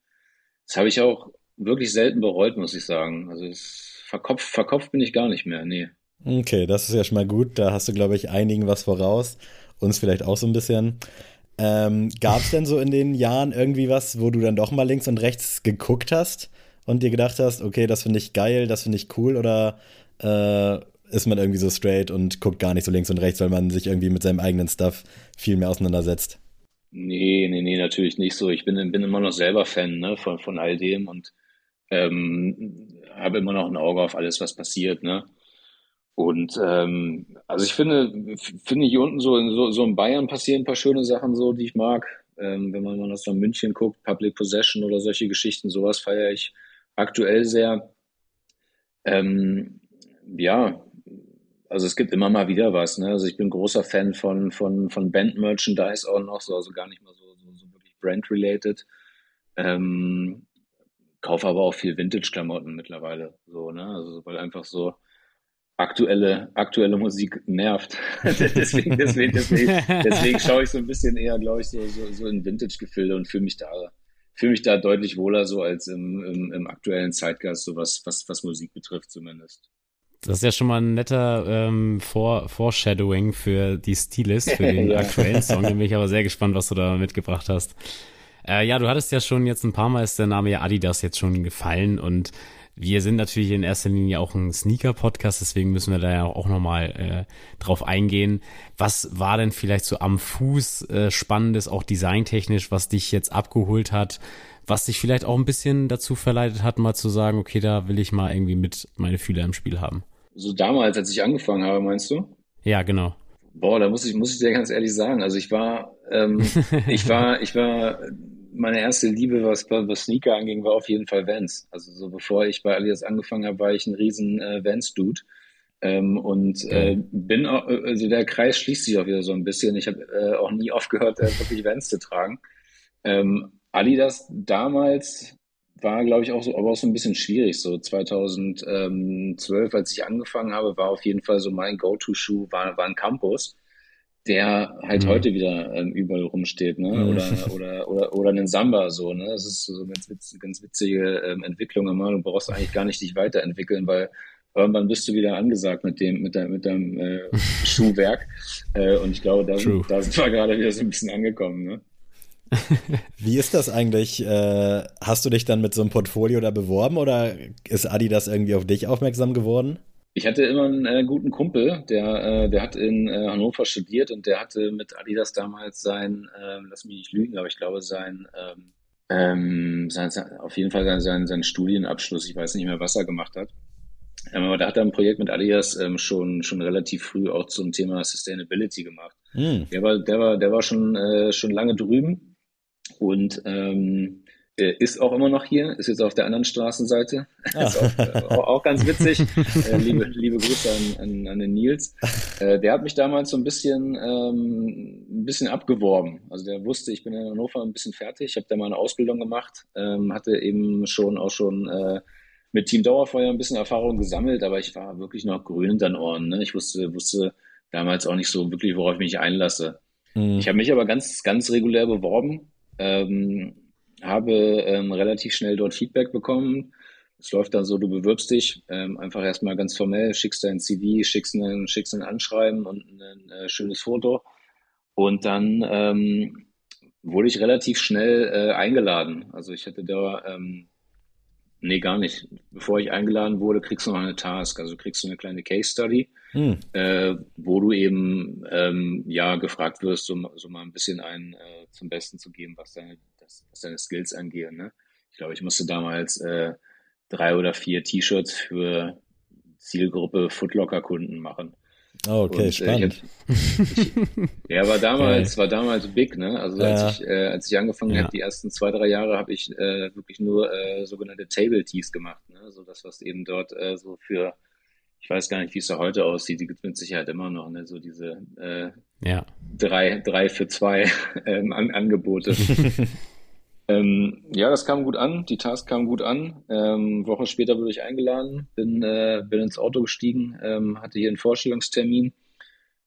das habe ich auch wirklich selten bereut, muss ich sagen. Also verkopft, verkopft bin ich gar nicht mehr, nee. Okay, das ist ja schon mal gut. Da hast du, glaube ich, einigen was voraus. Uns vielleicht auch so ein bisschen. Ähm, Gab es denn so in den Jahren irgendwie was, wo du dann doch mal links und rechts geguckt hast? Und dir gedacht hast, okay, das finde ich geil, das finde ich cool oder äh, ist man irgendwie so straight und guckt gar nicht so links und rechts, weil man sich irgendwie mit seinem eigenen Stuff viel mehr auseinandersetzt? Nee, nee, nee, natürlich nicht so. Ich bin, bin immer noch selber Fan ne, von, von all dem und ähm, habe immer noch ein Auge auf alles, was passiert. Ne? Und ähm, also ich finde, finde hier unten so, so, so in Bayern passieren ein paar schöne Sachen so, die ich mag. Ähm, wenn man mal aus München guckt, Public Possession oder solche Geschichten, sowas feiere ich aktuell sehr. Ähm, ja, also es gibt immer mal wieder was. Ne? Also ich bin großer Fan von, von, von Band-Merchandise auch noch, so, also gar nicht mal so, so, so wirklich brand-related. Ähm, kaufe aber auch viel Vintage-Klamotten mittlerweile, so, ne? Also weil einfach so aktuelle, aktuelle Musik nervt. deswegen, deswegen, deswegen, deswegen schaue ich so ein bisschen eher, glaube ich, so, so, so in Vintage-Gefilde und fühle mich da fühle mich da deutlich wohler so als im, im, im aktuellen Zeitgeist, so was, was, was Musik betrifft zumindest. Das ist ja schon mal ein netter ähm, Vor Foreshadowing für die Stylist, für den ja. aktuellen Song. Da bin ich aber sehr gespannt, was du da mitgebracht hast. Äh, ja, du hattest ja schon jetzt ein paar Mal ist der Name ja Adidas jetzt schon gefallen und wir sind natürlich in erster Linie auch ein Sneaker-Podcast, deswegen müssen wir da ja auch nochmal äh, drauf eingehen. Was war denn vielleicht so am Fuß äh, spannendes, auch designtechnisch, was dich jetzt abgeholt hat, was dich vielleicht auch ein bisschen dazu verleitet hat, mal zu sagen, okay, da will ich mal irgendwie mit meine Fühler im Spiel haben? So damals, als ich angefangen habe, meinst du? Ja, genau. Boah, da muss ich, muss ich dir ganz ehrlich sagen. Also ich war, ähm, ich war, ich war meine erste Liebe, was, was Sneaker anging, war auf jeden Fall Vans. Also so bevor ich bei Alias angefangen habe, war ich ein riesen äh, Vans-Dude. Ähm, und äh, bin auch, also der Kreis schließt sich auch wieder so ein bisschen. Ich habe äh, auch nie aufgehört, äh, wirklich Vans zu tragen. Ähm, Adidas damals war, glaube ich, auch so, aber auch so ein bisschen schwierig. So 2012, als ich angefangen habe, war auf jeden Fall so mein Go-To-Schuh, war, war ein Campus, der halt mhm. heute wieder ähm, überall rumsteht, ne? Mhm. Oder, oder, oder, oder einen Samba, so, ne? Das ist so eine ganz, witz, ganz witzige ähm, Entwicklung immer. Du brauchst eigentlich gar nicht dich weiterentwickeln, weil irgendwann bist du wieder angesagt mit dem, mit deinem, mit deinem äh, Schuhwerk. Äh, und ich glaube, da, da sind wir gerade wieder so ein bisschen angekommen, ne? Wie ist das eigentlich? Äh, hast du dich dann mit so einem Portfolio da beworben oder ist Adidas irgendwie auf dich aufmerksam geworden? Ich hatte immer einen äh, guten Kumpel, der, äh, der hat in äh, Hannover studiert und der hatte mit Adidas damals sein, ähm, lass mich nicht lügen, aber ich glaube sein, ähm, ähm, sein, auf jeden Fall sein, sein Studienabschluss, ich weiß nicht mehr, was er gemacht hat. Ähm, aber da hat er ein Projekt mit Adidas ähm, schon, schon relativ früh auch zum Thema Sustainability gemacht. Mm. Der war, der war, der war schon, äh, schon lange drüben und ähm, ist auch immer noch hier, ist jetzt auf der anderen Straßenseite. Ah. ist auch, äh, auch, ganz witzig. äh, liebe, liebe Grüße an, an, an den Nils. Äh, der hat mich damals so ein bisschen, ähm, ein bisschen abgeworben. Also der wusste, ich bin in Hannover ein bisschen fertig. Ich habe da mal eine Ausbildung gemacht, ähm, hatte eben schon auch schon mit Team Dauerfeuer ein bisschen Erfahrung gesammelt, aber ich war wirklich noch grün in den Ohren. Ne? Ich wusste, wusste damals auch nicht so wirklich, worauf ich mich einlasse. Mhm. Ich habe mich aber ganz, ganz regulär beworben ähm, habe ähm, relativ schnell dort Feedback bekommen. Es läuft dann so, du bewirbst dich ähm, einfach erstmal ganz formell, schickst dein CV, schickst ein, schickst ein Anschreiben und ein äh, schönes Foto. Und dann ähm, wurde ich relativ schnell äh, eingeladen. Also ich hatte da, ähm, nee, gar nicht. Bevor ich eingeladen wurde, kriegst du noch eine Task. Also kriegst du eine kleine Case Study, hm. äh, wo du eben ähm, ja gefragt wirst, so, so mal ein bisschen einen äh, zum Besten zu geben, was deine, das, was deine Skills angeht. Ne? Ich glaube, ich musste damals äh, drei oder vier T-Shirts für Zielgruppe Footlocker-Kunden machen. Oh, okay, und, spannend. Äh, ich, ja, war damals, war damals big, ne? Also ja. als ich, äh, als ich angefangen ja. habe, die ersten zwei, drei Jahre, habe ich äh, wirklich nur äh, sogenannte Table Tees gemacht, ne? So das, was eben dort äh, so für ich weiß gar nicht, wie es da heute aussieht. Die gibt es mit Sicherheit immer noch, ne? so diese äh, ja. drei, drei für zwei ähm, an, Angebote. ähm, ja, das kam gut an. Die Task kam gut an. Ähm, Woche später wurde ich eingeladen, bin, äh, bin ins Auto gestiegen, ähm, hatte hier einen Vorstellungstermin.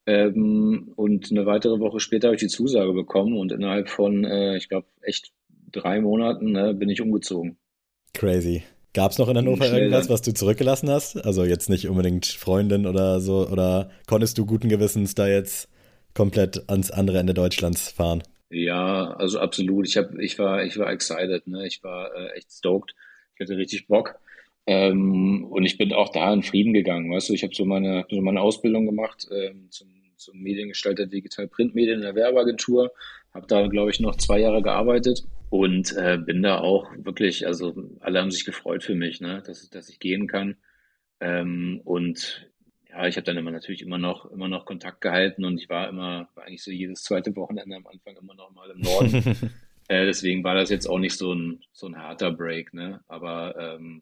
Ähm, und eine weitere Woche später habe ich die Zusage bekommen und innerhalb von, äh, ich glaube, echt drei Monaten ne, bin ich umgezogen. Crazy. Gab es noch in Hannover irgendwas, was du zurückgelassen hast? Also jetzt nicht unbedingt Freundin oder so, oder konntest du guten Gewissens da jetzt komplett ans andere Ende Deutschlands fahren? Ja, also absolut. Ich hab, ich war, ich war excited, ne? Ich war äh, echt stoked. Ich hatte richtig Bock. Ähm, und ich bin auch da in Frieden gegangen, weißt du. Ich habe so meine, so meine Ausbildung gemacht ähm, zum, zum Mediengestalter Digital Printmedien in der Werbeagentur. Habe da, glaube ich, noch zwei Jahre gearbeitet und äh, bin da auch wirklich, also alle haben sich gefreut für mich, ne, dass, dass ich gehen kann. Ähm, und ja, ich habe dann immer natürlich immer noch immer noch Kontakt gehalten und ich war immer war eigentlich so jedes zweite Wochenende am Anfang immer noch mal im Norden. äh, deswegen war das jetzt auch nicht so ein so ein harter Break, ne? Aber ähm,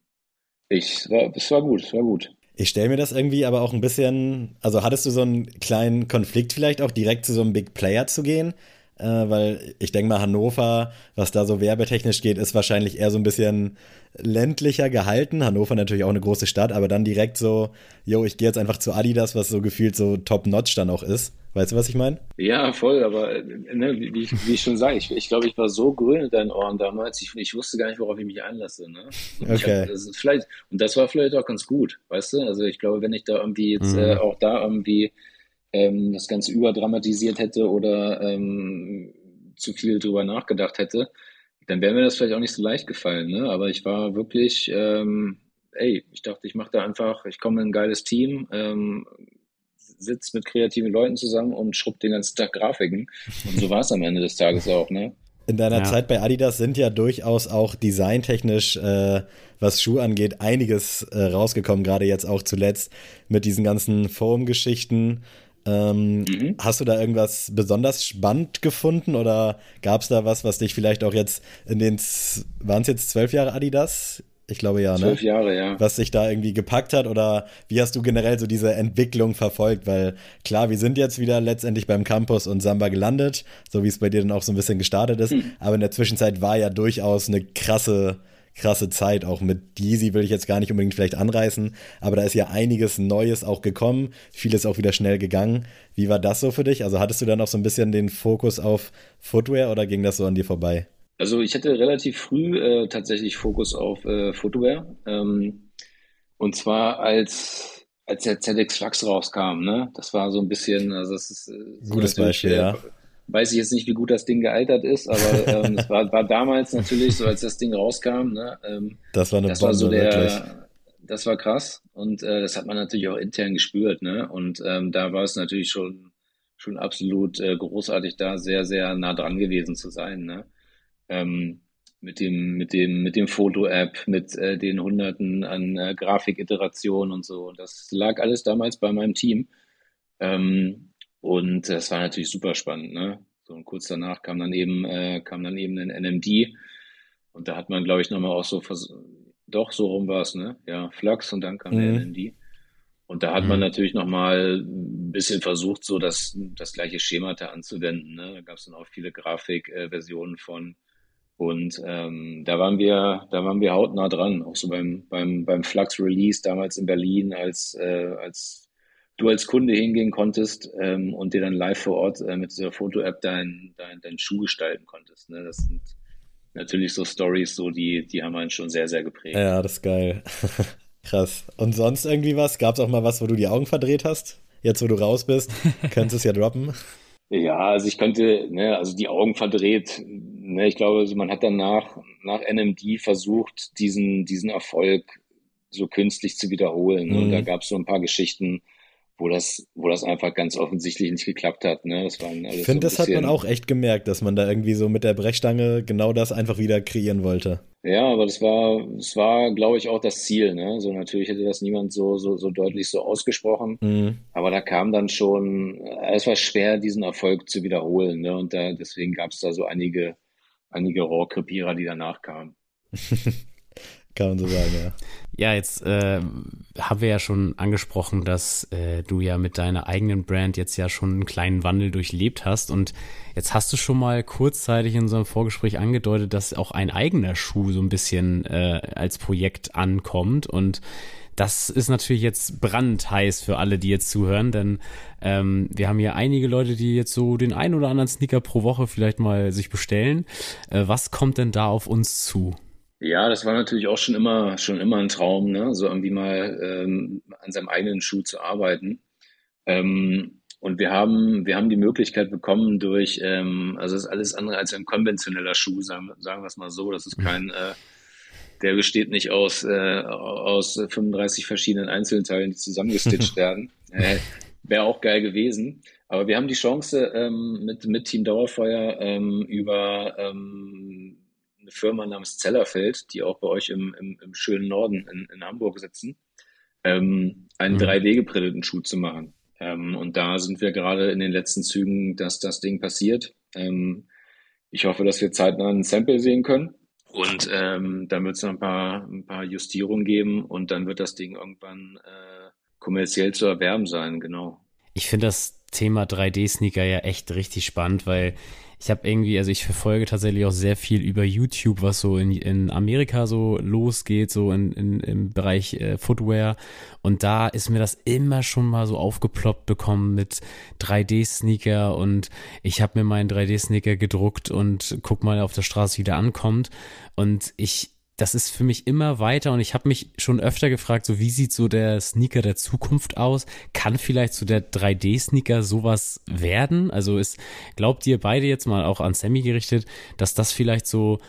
ich war, es war gut, es war gut. Ich stelle mir das irgendwie aber auch ein bisschen, also hattest du so einen kleinen Konflikt vielleicht auch direkt zu so einem Big Player zu gehen? Äh, weil ich denke mal, Hannover, was da so werbetechnisch geht, ist wahrscheinlich eher so ein bisschen ländlicher gehalten. Hannover natürlich auch eine große Stadt, aber dann direkt so, yo, ich gehe jetzt einfach zu Adidas, was so gefühlt so top-notch dann auch ist. Weißt du, was ich meine? Ja, voll, aber äh, ne, wie, wie, ich schon sage, ich, ich glaube, ich war so grün in deinen Ohren damals, ich, ich wusste gar nicht, worauf ich mich einlasse. Ne? okay. Hab, das vielleicht, und das war vielleicht auch ganz gut, weißt du? Also ich glaube, wenn ich da irgendwie jetzt mhm. äh, auch da irgendwie ähm, das Ganze überdramatisiert hätte oder ähm, zu viel drüber nachgedacht hätte, dann wäre mir das vielleicht auch nicht so leicht gefallen. Ne? Aber ich war wirklich, ähm, ey, ich dachte, ich mache da einfach, ich komme in ein geiles Team, ähm, sitze mit kreativen Leuten zusammen und schrubb den ganzen Tag Grafiken. Und so war es am Ende des Tages auch, ne? In deiner ja. Zeit bei Adidas sind ja durchaus auch designtechnisch, äh, was Schuh angeht, einiges äh, rausgekommen, gerade jetzt auch zuletzt mit diesen ganzen Foam-Geschichten. Ähm, mhm. Hast du da irgendwas besonders spannend gefunden oder gab es da was, was dich vielleicht auch jetzt in den, waren es jetzt zwölf Jahre Adidas? Ich glaube ja, ne? Zwölf Jahre, ja. Was sich da irgendwie gepackt hat oder wie hast du generell so diese Entwicklung verfolgt? Weil klar, wir sind jetzt wieder letztendlich beim Campus und Samba gelandet, so wie es bei dir dann auch so ein bisschen gestartet ist. Hm. Aber in der Zwischenzeit war ja durchaus eine krasse, krasse Zeit. Auch mit Yeezy will ich jetzt gar nicht unbedingt vielleicht anreißen, aber da ist ja einiges Neues auch gekommen, vieles auch wieder schnell gegangen. Wie war das so für dich? Also hattest du dann auch so ein bisschen den Fokus auf Footwear oder ging das so an dir vorbei? Also ich hatte relativ früh äh, tatsächlich Fokus auf äh, Footwear. Ähm, und zwar als, als der ZX Flux rauskam, ne? Das war so ein bisschen, also das ist äh, gutes Beispiel, ja. Weiß ich jetzt nicht, wie gut das Ding gealtert ist, aber ähm, es war, war damals natürlich so, als das Ding rauskam, ne? Ähm, das war eine das Bombe, war so der, wirklich. Das war krass und äh, das hat man natürlich auch intern gespürt, ne? Und ähm, da war es natürlich schon schon absolut äh, großartig, da sehr sehr nah dran gewesen zu sein, ne? ähm, mit dem, mit dem, mit dem Foto-App, mit äh, den Hunderten an äh, Grafikiterationen und so. Das lag alles damals bei meinem Team. Ähm, und das war natürlich super spannend, ne? So, und kurz danach kam dann eben, äh, kam dann eben ein NMD. Und da hat man, glaube ich, nochmal auch so, doch, so rum war es, ne? Ja, Flux und dann kam mhm. der NMD. Und da hat mhm. man natürlich nochmal ein bisschen versucht, so das, das gleiche Schema da anzuwenden. Ne? Da gab es dann auch viele Grafikversionen äh, von und ähm, da waren wir, da waren wir hautnah dran, auch so beim, beim, beim Flux Release damals in Berlin, als, äh, als du als Kunde hingehen konntest ähm, und dir dann live vor Ort äh, mit dieser Foto-App deinen dein, dein Schuh gestalten konntest. Ne? Das sind natürlich so Stories, so die, die haben einen schon sehr, sehr geprägt. Ja, das ist geil. Krass. Und sonst irgendwie was? Gab es auch mal was, wo du die Augen verdreht hast? Jetzt, wo du raus bist, könntest du es ja droppen. Ja, also ich könnte, ne, also die Augen verdreht. Ne, ich glaube, also man hat dann nach, nach NMD versucht, diesen, diesen Erfolg so künstlich zu wiederholen. Ne? Und da mhm. gab es so ein paar Geschichten, wo das, wo das einfach ganz offensichtlich nicht geklappt hat. Ne? Das waren alles ich finde, so das hat man auch echt gemerkt, dass man da irgendwie so mit der Brechstange genau das einfach wieder kreieren wollte. Ja, aber das war, das war, glaube ich, auch das Ziel. Ne? So natürlich hätte das niemand so, so, so deutlich so ausgesprochen. Mhm. Aber da kam dann schon, es war schwer, diesen Erfolg zu wiederholen. Ne? Und da, deswegen gab es da so einige, einige Rohrkrepierer, die danach kamen. Kann man so sagen, ja. Ja, jetzt äh, haben wir ja schon angesprochen, dass äh, du ja mit deiner eigenen Brand jetzt ja schon einen kleinen Wandel durchlebt hast. Und jetzt hast du schon mal kurzzeitig in unserem Vorgespräch angedeutet, dass auch ein eigener Schuh so ein bisschen äh, als Projekt ankommt. Und das ist natürlich jetzt brandheiß für alle, die jetzt zuhören, denn ähm, wir haben hier einige Leute, die jetzt so den ein oder anderen Sneaker pro Woche vielleicht mal sich bestellen. Äh, was kommt denn da auf uns zu? Ja, das war natürlich auch schon immer, schon immer ein Traum, ne? so irgendwie mal ähm, an seinem eigenen Schuh zu arbeiten. Ähm, und wir haben, wir haben die Möglichkeit bekommen durch, ähm, also es ist alles andere als ein konventioneller Schuh, sagen, sagen wir es mal so. Das ist kein, äh, der besteht nicht aus, äh, aus 35 verschiedenen Einzelteilen, die zusammengestitcht werden. Äh, Wäre auch geil gewesen. Aber wir haben die Chance, ähm, mit, mit Team Dauerfeuer ähm, über ähm, eine Firma namens Zellerfeld, die auch bei euch im, im, im schönen Norden in, in Hamburg sitzen, ähm, einen mhm. 3D-geprinteten Schuh zu machen. Ähm, und da sind wir gerade in den letzten Zügen, dass das Ding passiert. Ähm, ich hoffe, dass wir zeitnah ein Sample sehen können. Und ähm, dann wird es noch ein paar, ein paar Justierungen geben und dann wird das Ding irgendwann äh, kommerziell zu erwerben sein, genau. Ich finde das Thema 3D-Sneaker ja echt richtig spannend, weil ich habe irgendwie, also ich verfolge tatsächlich auch sehr viel über YouTube, was so in, in Amerika so losgeht, so in, in, im Bereich äh, Footwear. Und da ist mir das immer schon mal so aufgeploppt bekommen mit 3D-Sneaker und ich habe mir meinen 3D-Sneaker gedruckt und guck mal auf der Straße, wie der ankommt. Und ich das ist für mich immer weiter und ich habe mich schon öfter gefragt, so wie sieht so der Sneaker der Zukunft aus? Kann vielleicht so der 3D-Sneaker sowas werden? Also ist, glaubt ihr beide jetzt mal auch an Sammy gerichtet, dass das vielleicht so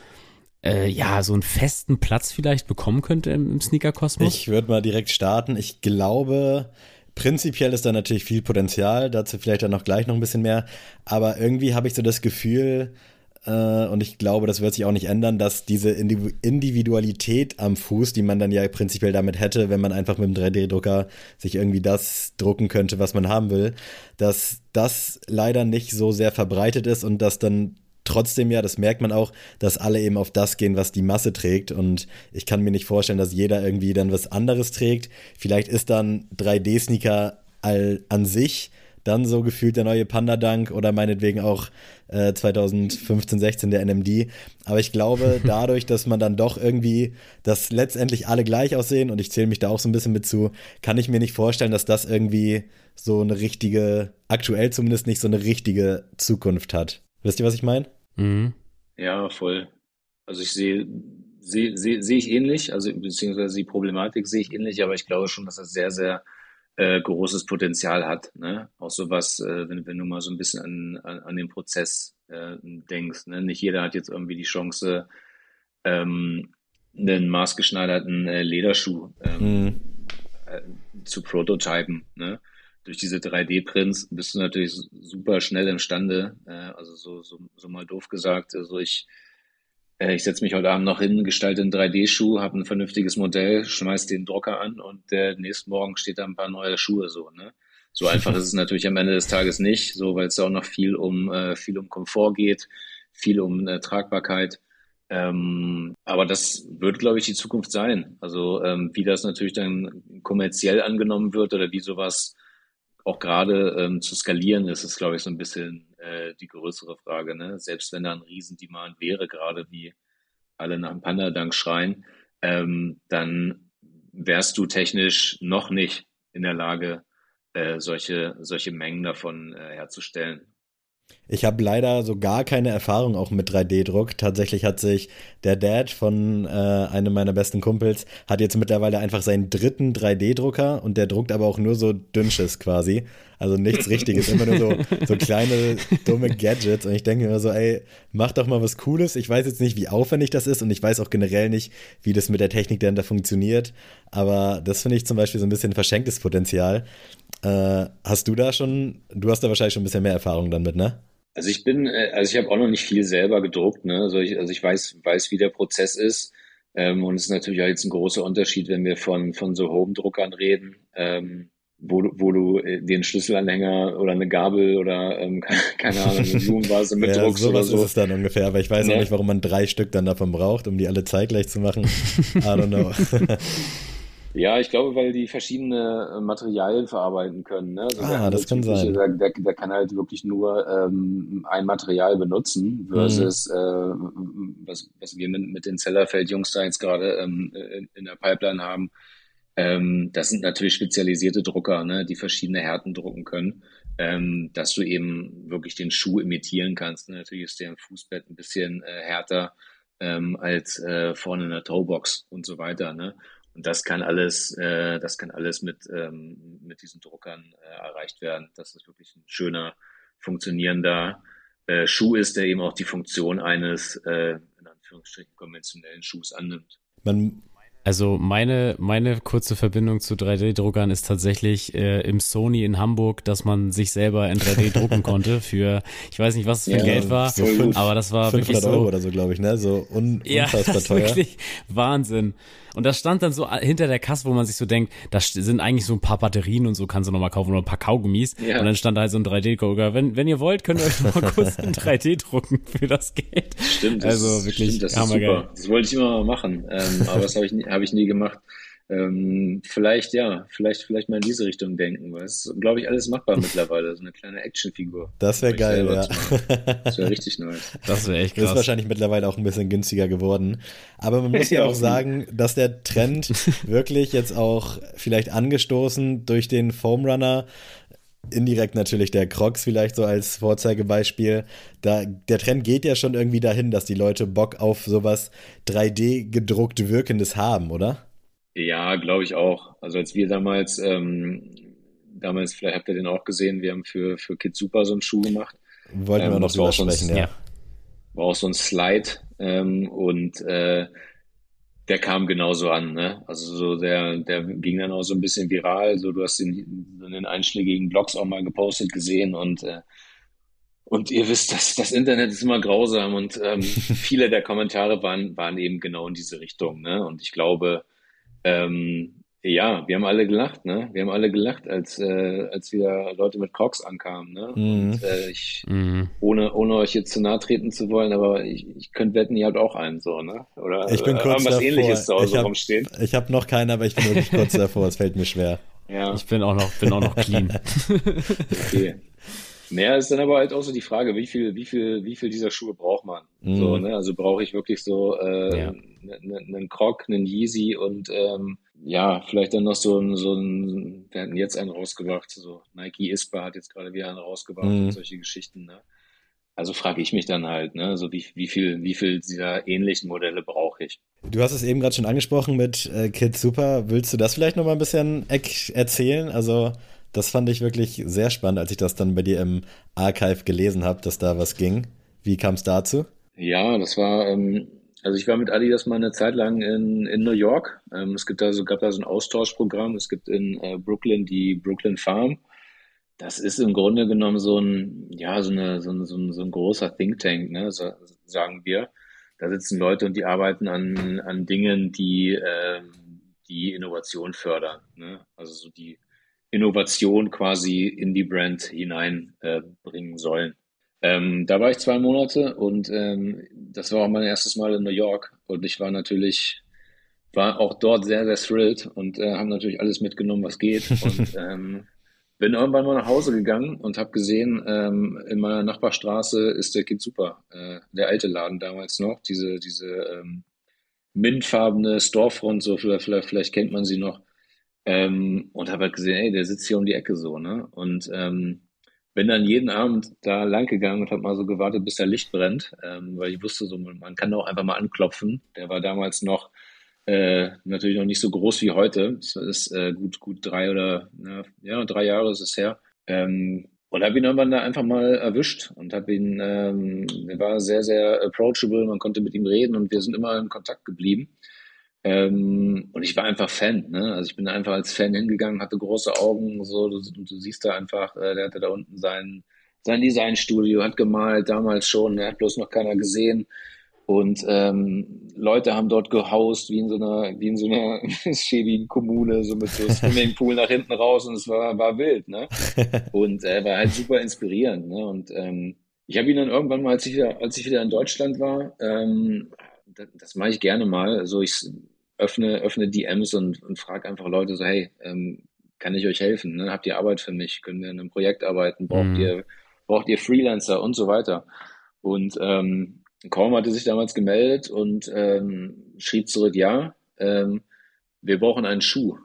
äh, ja, so einen festen Platz vielleicht bekommen könnte im, im Sneaker-Kosmos? Ich würde mal direkt starten. Ich glaube, prinzipiell ist da natürlich viel Potenzial, dazu vielleicht dann noch gleich noch ein bisschen mehr. Aber irgendwie habe ich so das Gefühl, und ich glaube, das wird sich auch nicht ändern, dass diese Individualität am Fuß, die man dann ja prinzipiell damit hätte, wenn man einfach mit dem 3D-Drucker sich irgendwie das drucken könnte, was man haben will, dass das leider nicht so sehr verbreitet ist und dass dann trotzdem ja, das merkt man auch, dass alle eben auf das gehen, was die Masse trägt. Und ich kann mir nicht vorstellen, dass jeder irgendwie dann was anderes trägt. Vielleicht ist dann 3D-Sneaker an sich dann so gefühlt der neue Panda-Dunk oder meinetwegen auch äh, 2015, 16 der NMD. Aber ich glaube, dadurch, dass man dann doch irgendwie, dass letztendlich alle gleich aussehen und ich zähle mich da auch so ein bisschen mit zu, kann ich mir nicht vorstellen, dass das irgendwie so eine richtige, aktuell zumindest nicht so eine richtige Zukunft hat. Wisst ihr, was ich meine? Mhm. Ja, voll. Also ich sehe sehe seh, seh ich ähnlich, also beziehungsweise die Problematik sehe ich ähnlich, aber ich glaube schon, dass das sehr, sehr äh, großes Potenzial hat. Ne? Auch sowas, äh, wenn, wenn du mal so ein bisschen an, an, an den Prozess äh, denkst. Ne? Nicht jeder hat jetzt irgendwie die Chance, ähm, einen maßgeschneiderten äh, Lederschuh ähm, mhm. äh, zu prototypen. Ne? Durch diese 3D-Prints bist du natürlich super schnell imstande, äh, also so, so, so mal doof gesagt, also ich ich setze mich heute Abend noch hin, gestalte einen 3D-Schuh, habe ein vernünftiges Modell, schmeiß den Drucker an und der nächsten Morgen steht da ein paar neue Schuhe so. Ne? So einfach ist es natürlich am Ende des Tages nicht, so weil es da auch noch viel um äh, viel um Komfort geht, viel um äh, Tragbarkeit. Ähm, aber das wird, glaube ich, die Zukunft sein. Also ähm, wie das natürlich dann kommerziell angenommen wird oder wie sowas auch gerade ähm, zu skalieren ist, ist, glaube ich, so ein bisschen äh, die größere Frage. Ne? Selbst wenn da ein Riesendemand wäre, gerade wie alle nach dem Panda-Dank schreien, ähm, dann wärst du technisch noch nicht in der Lage, äh, solche, solche Mengen davon äh, herzustellen. Ich habe leider so gar keine Erfahrung auch mit 3D-Druck. Tatsächlich hat sich der Dad von äh, einem meiner besten Kumpels, hat jetzt mittlerweile einfach seinen dritten 3D-Drucker und der druckt aber auch nur so Dünnsches quasi. Also nichts Richtiges, immer nur so, so kleine, dumme Gadgets. Und ich denke mir immer so, ey, mach doch mal was Cooles. Ich weiß jetzt nicht, wie aufwendig das ist und ich weiß auch generell nicht, wie das mit der Technik denn da funktioniert. Aber das finde ich zum Beispiel so ein bisschen verschenktes Potenzial. Äh, hast du da schon, du hast da wahrscheinlich schon ein bisschen mehr Erfahrung dann mit, ne? Also ich bin, äh, also ich habe auch noch nicht viel selber gedruckt, ne? Also ich, also ich weiß, weiß, wie der Prozess ist. Ähm, und es ist natürlich auch jetzt ein großer Unterschied, wenn wir von, von so Home-Druckern reden, ähm, wo, wo du äh, den Schlüsselanhänger oder eine Gabel oder ähm, keine Ahnung, eine Blumenvase mitdruckst ja, oder so. ist es dann ungefähr, aber ich weiß ja. auch nicht, warum man drei Stück dann davon braucht, um die alle zeitgleich zu machen. I don't know. Ja, ich glaube, weil die verschiedene äh, Materialien verarbeiten können. Ne? Also ah, das kann sein. Der, der, der, kann halt wirklich nur ähm, ein Material benutzen versus mhm. äh, was, was wir mit, mit den Zellerfeld-Jungs da jetzt gerade ähm, in, in, der Pipeline haben. Ähm, das sind natürlich spezialisierte Drucker, ne? die verschiedene Härten drucken können, ähm, dass du eben wirklich den Schuh imitieren kannst. Ne? Natürlich ist der im Fußbett ein bisschen äh, härter ähm, als äh, vorne in der Toebox und so weiter. Ne? Und das kann alles, äh, das kann alles mit, ähm, mit diesen Druckern äh, erreicht werden, dass das wirklich ein schöner, funktionierender äh, Schuh ist, der eben auch die Funktion eines, äh, in Anführungsstrichen, konventionellen Schuhs annimmt. Man also meine, meine kurze Verbindung zu 3D-Druckern ist tatsächlich äh, im Sony in Hamburg, dass man sich selber in 3D drucken konnte für, ich weiß nicht, was es für ja, Geld war, so fünf, aber das war wirklich so. Euro oder so, glaube ich, ne? So un, ja, unfassbar das teuer. Wirklich Wahnsinn. Und das stand dann so hinter der Kasse, wo man sich so denkt, da sind eigentlich so ein paar Batterien und so kannst du nochmal kaufen oder ein paar Kaugummis. Ja. Und dann stand da halt so ein 3D-Drucker. Wenn, wenn ihr wollt, könnt ihr euch noch mal kurz in 3D drucken für das Geld. Stimmt. Das, also wirklich stimmt, das ist super. Das wollte ich immer mal machen. Ähm, aber das habe ich, nie, hab ich nie gemacht. Ähm, vielleicht, ja, vielleicht, vielleicht mal in diese Richtung denken, weil es ist, glaube ich, alles machbar mittlerweile. So eine kleine Actionfigur. Das wäre geil, ja. Das wäre richtig nice. Das wäre echt krass. Das ist wahrscheinlich mittlerweile auch ein bisschen günstiger geworden. Aber man muss ja auch sagen, dass der Trend wirklich jetzt auch vielleicht angestoßen durch den Foam Runner indirekt natürlich der Crocs vielleicht so als Vorzeigebeispiel. Da, der Trend geht ja schon irgendwie dahin, dass die Leute Bock auf sowas 3D gedruckt wirkendes haben, oder? Ja, glaube ich auch. Also als wir damals, ähm, damals, vielleicht habt ihr den auch gesehen, wir haben für, für Kids Super so einen Schuh gemacht. Wollten ähm, wir noch drüber sprechen, so ein, ja. War auch so ein Slide ähm, und äh, der kam genauso an, ne? Also so der, der ging dann auch so ein bisschen viral. So du hast den in den einschlägigen Blogs auch mal gepostet gesehen und äh, und ihr wisst, das, das Internet ist immer grausam und ähm, viele der Kommentare waren, waren eben genau in diese Richtung. Ne? Und ich glaube, ähm, Ja, wir haben alle gelacht, ne? Wir haben alle gelacht, als, äh, als wieder Leute mit Crocs ankamen, ne? Mhm. Und äh, ich, mhm. ohne, ohne euch jetzt zu nahe treten zu wollen, aber ich, ich könnte wetten, ihr habt auch einen so, ne? Oder ich bin äh, kurz was davor. ähnliches zu Hause ich hab, rumstehen. Ich habe noch keinen, aber ich bin wirklich kurz davor, es fällt mir schwer. Ja. Ich bin auch noch, bin auch noch clean. okay. Naja, ist dann aber halt auch so die Frage, wie viel, wie viel, wie viel dieser Schuhe braucht man? Mhm. So, ne? Also brauche ich wirklich so äh, ja. einen Croc, einen Yeezy und ähm, ja, vielleicht dann noch so ein, so ein, wir hatten jetzt einen rausgebracht, so Nike Ispa hat jetzt gerade wieder einen rausgebracht mhm. und solche Geschichten, ne? Also frage ich mich dann halt, ne, so wie, wie viel, wie viel dieser ähnlichen Modelle brauche ich. Du hast es eben gerade schon angesprochen mit äh, Kid Super. Willst du das vielleicht noch mal ein bisschen erzählen? Also das fand ich wirklich sehr spannend, als ich das dann bei dir im Archive gelesen habe, dass da was ging. Wie kam es dazu? Ja, das war, ähm, also ich war mit Adidas mal eine Zeit lang in, in New York. Ähm, es gibt da so, gab da so ein Austauschprogramm. Es gibt in äh, Brooklyn die Brooklyn Farm. Das ist im Grunde genommen so ein, ja, so, eine, so, ein, so, ein, so ein großer Think Tank, ne, so, sagen wir. Da sitzen Leute und die arbeiten an, an Dingen, die, äh, die Innovation fördern. Ne? Also so die Innovation quasi in die Brand hineinbringen äh, sollen. Ähm, da war ich zwei Monate und ähm, das war auch mein erstes Mal in New York und ich war natürlich, war auch dort sehr, sehr thrilled und äh, haben natürlich alles mitgenommen, was geht und ähm, bin irgendwann mal nach Hause gegangen und habe gesehen, ähm, in meiner Nachbarstraße ist der Kid Super, äh, der alte Laden damals noch, diese, diese ähm, mintfarbene Storefront, so vielleicht, vielleicht, vielleicht kennt man sie noch. Ähm, und habe halt gesehen, ey, der sitzt hier um die Ecke so, ne? Und ähm, bin dann jeden Abend da lang gegangen und habe mal so gewartet, bis der Licht brennt, ähm, weil ich wusste so, man kann auch einfach mal anklopfen. Der war damals noch äh, natürlich noch nicht so groß wie heute. Das ist äh, gut, gut drei oder na, ja, drei Jahre ist es her. Ähm, und habe ihn irgendwann da einfach mal erwischt und habe ihn, ähm, er war sehr, sehr approachable, man konnte mit ihm reden und wir sind immer in Kontakt geblieben. Ähm, und ich war einfach Fan, ne? Also ich bin einfach als Fan hingegangen, hatte große Augen, so, du, du siehst da einfach, äh, der hatte da unten sein, sein Designstudio, hat gemalt, damals schon, der hat bloß noch keiner gesehen. Und ähm, Leute haben dort gehaust, wie in so einer, wie in so einer schäbigen Kommune, so mit so Swimmingpool nach hinten raus und es war, war wild, ne? Und er äh, war halt super inspirierend, ne? Und ähm, ich habe ihn dann irgendwann mal, als ich wieder, als ich wieder in Deutschland war, ähm, das, das mache ich gerne mal. Also ich öffne, öffne DMs und, und frage einfach Leute so, hey, ähm, kann ich euch helfen? Ne? Habt ihr Arbeit für mich? Können wir in einem Projekt arbeiten? Braucht mhm. ihr, braucht ihr Freelancer und so weiter? Und ähm, Kaum hatte sich damals gemeldet und ähm, schrieb zurück, ja, ähm, wir brauchen einen Schuh.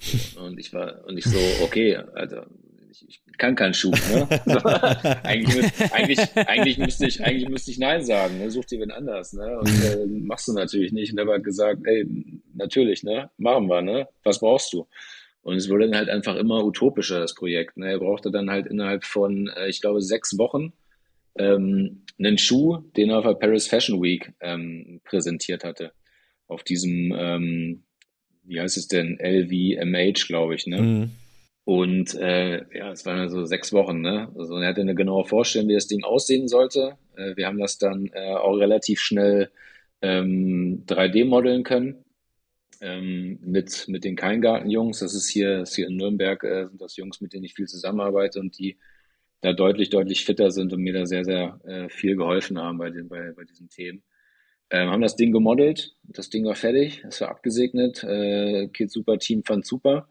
Und ich war, und ich so, okay, Alter, ich, ich kann keinen Schuh. Ne? eigentlich, müsste, eigentlich, eigentlich, müsste ich, eigentlich müsste ich Nein sagen. Ne? Such dir wen anders. Ne? Und äh, machst du natürlich nicht. Und er hat gesagt, ey, natürlich, ne? machen wir. Ne? Was brauchst du? Und es wurde dann halt einfach immer utopischer, das Projekt. Ne? Er brauchte dann halt innerhalb von, äh, ich glaube, sechs Wochen ähm, einen Schuh, den er auf der Paris Fashion Week ähm, präsentiert hatte. Auf diesem, ähm, wie heißt es denn, LVMH, glaube ich, ne? Mhm. Und äh, ja, es waren also sechs Wochen, ne? Also er hatte eine genaue Vorstellung, wie das Ding aussehen sollte. Äh, wir haben das dann äh, auch relativ schnell ähm, 3D-modeln können. Ähm, mit, mit den Keingarten-Jungs. Das ist hier, das ist hier in Nürnberg, äh, sind das Jungs, mit denen ich viel zusammenarbeite und die da deutlich, deutlich fitter sind und mir da sehr, sehr äh, viel geholfen haben bei, den, bei, bei diesen Themen. Ähm, haben das Ding gemodelt, das Ding war fertig, es war abgesegnet, äh, Kids Super Team fand super.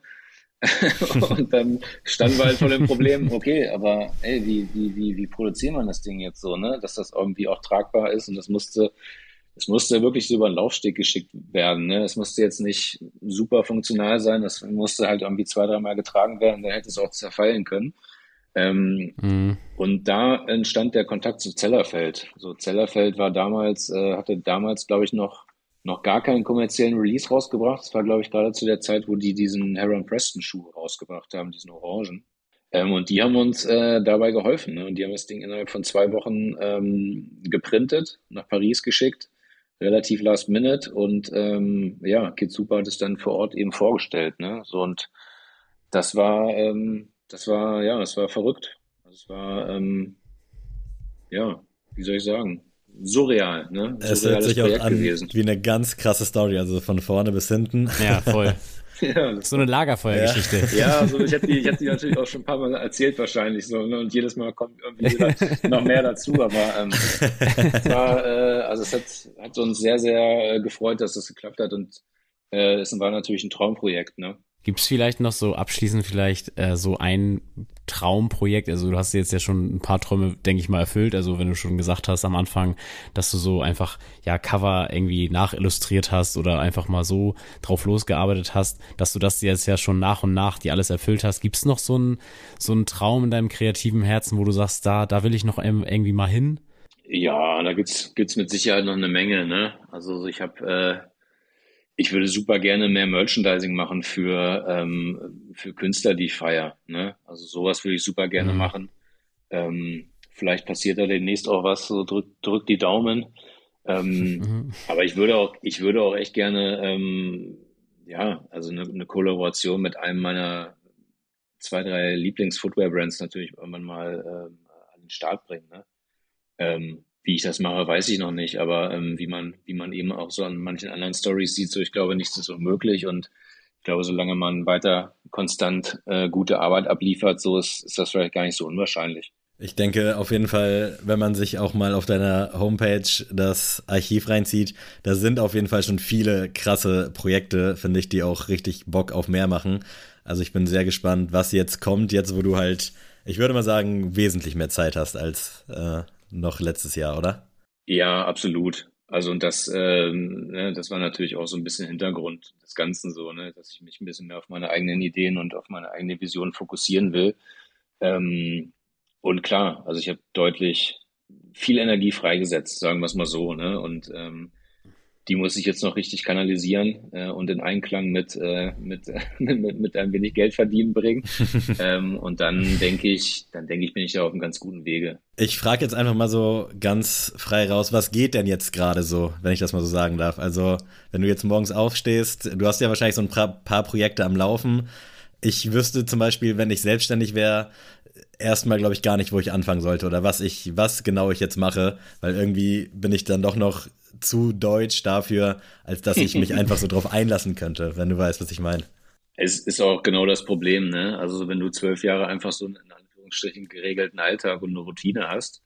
und dann standen wir halt vor dem Problem, okay, aber ey, wie, wie, wie, wie produziert man das Ding jetzt so, ne? Dass das irgendwie auch tragbar ist und das musste, es musste wirklich so über den Laufsteg geschickt werden. Ne? Es musste jetzt nicht super funktional sein, das musste halt irgendwie zwei, dreimal getragen werden, dann hätte es auch zerfallen können. Ähm, mhm. Und da entstand der Kontakt zu Zellerfeld. So Zellerfeld war damals, äh, hatte damals, glaube ich, noch noch gar keinen kommerziellen Release rausgebracht. Das war, glaube ich, gerade zu der Zeit, wo die diesen Heron Preston Schuh rausgebracht haben, diesen Orangen. Ähm, und die haben uns äh, dabei geholfen. Ne? Und die haben das Ding innerhalb von zwei Wochen ähm, geprintet, nach Paris geschickt, relativ last minute. Und ähm, ja, Kitsupa hat es dann vor Ort eben vorgestellt. Ne? So und das war, ähm, das war, ja, das war verrückt. Das war, ähm, ja, wie soll ich sagen? Surreal, ne? Es hört sich auch an gewesen. wie eine ganz krasse Story, also von vorne bis hinten. Ja, voll. Ja, so eine Lagerfeuergeschichte. Ja, ja also ich habe die, ich die natürlich auch schon ein paar Mal erzählt wahrscheinlich so, ne? Und jedes Mal kommt irgendwie noch mehr dazu. Aber ähm, es war, äh, also es hat, hat uns sehr, sehr äh, gefreut, dass das geklappt hat und äh, es war natürlich ein Traumprojekt, ne? Gibt es vielleicht noch so abschließend vielleicht äh, so ein Traumprojekt? Also du hast jetzt ja schon ein paar Träume, denke ich mal, erfüllt. Also wenn du schon gesagt hast am Anfang, dass du so einfach ja Cover irgendwie nachillustriert hast oder einfach mal so drauf losgearbeitet hast, dass du das jetzt ja schon nach und nach dir alles erfüllt hast. Gibt es noch so einen so einen Traum in deinem kreativen Herzen, wo du sagst, da da will ich noch irgendwie mal hin? Ja, da gibt's gibt's mit Sicherheit noch eine Menge. Ne? Also ich habe äh ich würde super gerne mehr Merchandising machen für, ähm, für Künstler, die ich feiere. Ne? Also sowas würde ich super gerne mhm. machen. Ähm, vielleicht passiert da demnächst auch was, so drück, drück die Daumen. Ähm, mhm. Aber ich würde auch, ich würde auch echt gerne, ähm, ja, also eine, eine Kollaboration mit einem meiner zwei, drei Lieblings-Footwear-Brands natürlich irgendwann mal ähm, an den Start bringen. Ne? Wie ich das mache, weiß ich noch nicht, aber ähm, wie man, wie man eben auch so an manchen anderen Stories sieht, so ich glaube, nichts ist unmöglich und ich glaube, solange man weiter konstant äh, gute Arbeit abliefert, so ist, ist das vielleicht gar nicht so unwahrscheinlich. Ich denke auf jeden Fall, wenn man sich auch mal auf deiner Homepage das Archiv reinzieht, da sind auf jeden Fall schon viele krasse Projekte, finde ich, die auch richtig Bock auf mehr machen. Also ich bin sehr gespannt, was jetzt kommt, jetzt wo du halt, ich würde mal sagen, wesentlich mehr Zeit hast als äh, noch letztes Jahr, oder? Ja, absolut. Also und das, ähm, ne, das war natürlich auch so ein bisschen Hintergrund des Ganzen so, ne, dass ich mich ein bisschen mehr auf meine eigenen Ideen und auf meine eigene Vision fokussieren will. Ähm, und klar, also ich habe deutlich viel Energie freigesetzt, sagen wir es mal so, ne? Und ähm, die muss ich jetzt noch richtig kanalisieren äh, und in Einklang mit, äh, mit, mit, mit ein wenig Geld verdienen bringen. ähm, und dann denke ich, dann denke ich, bin ich ja auf einem ganz guten Wege. Ich frage jetzt einfach mal so ganz frei raus, was geht denn jetzt gerade so, wenn ich das mal so sagen darf? Also, wenn du jetzt morgens aufstehst, du hast ja wahrscheinlich so ein paar Projekte am Laufen. Ich wüsste zum Beispiel, wenn ich selbstständig wäre, erstmal, glaube ich, gar nicht, wo ich anfangen sollte oder was ich, was genau ich jetzt mache, weil irgendwie bin ich dann doch noch zu deutsch dafür, als dass ich mich einfach so drauf einlassen könnte, wenn du weißt, was ich meine. Es ist auch genau das Problem, ne? Also wenn du zwölf Jahre einfach so einen in Anführungsstrichen geregelten Alltag und eine Routine hast,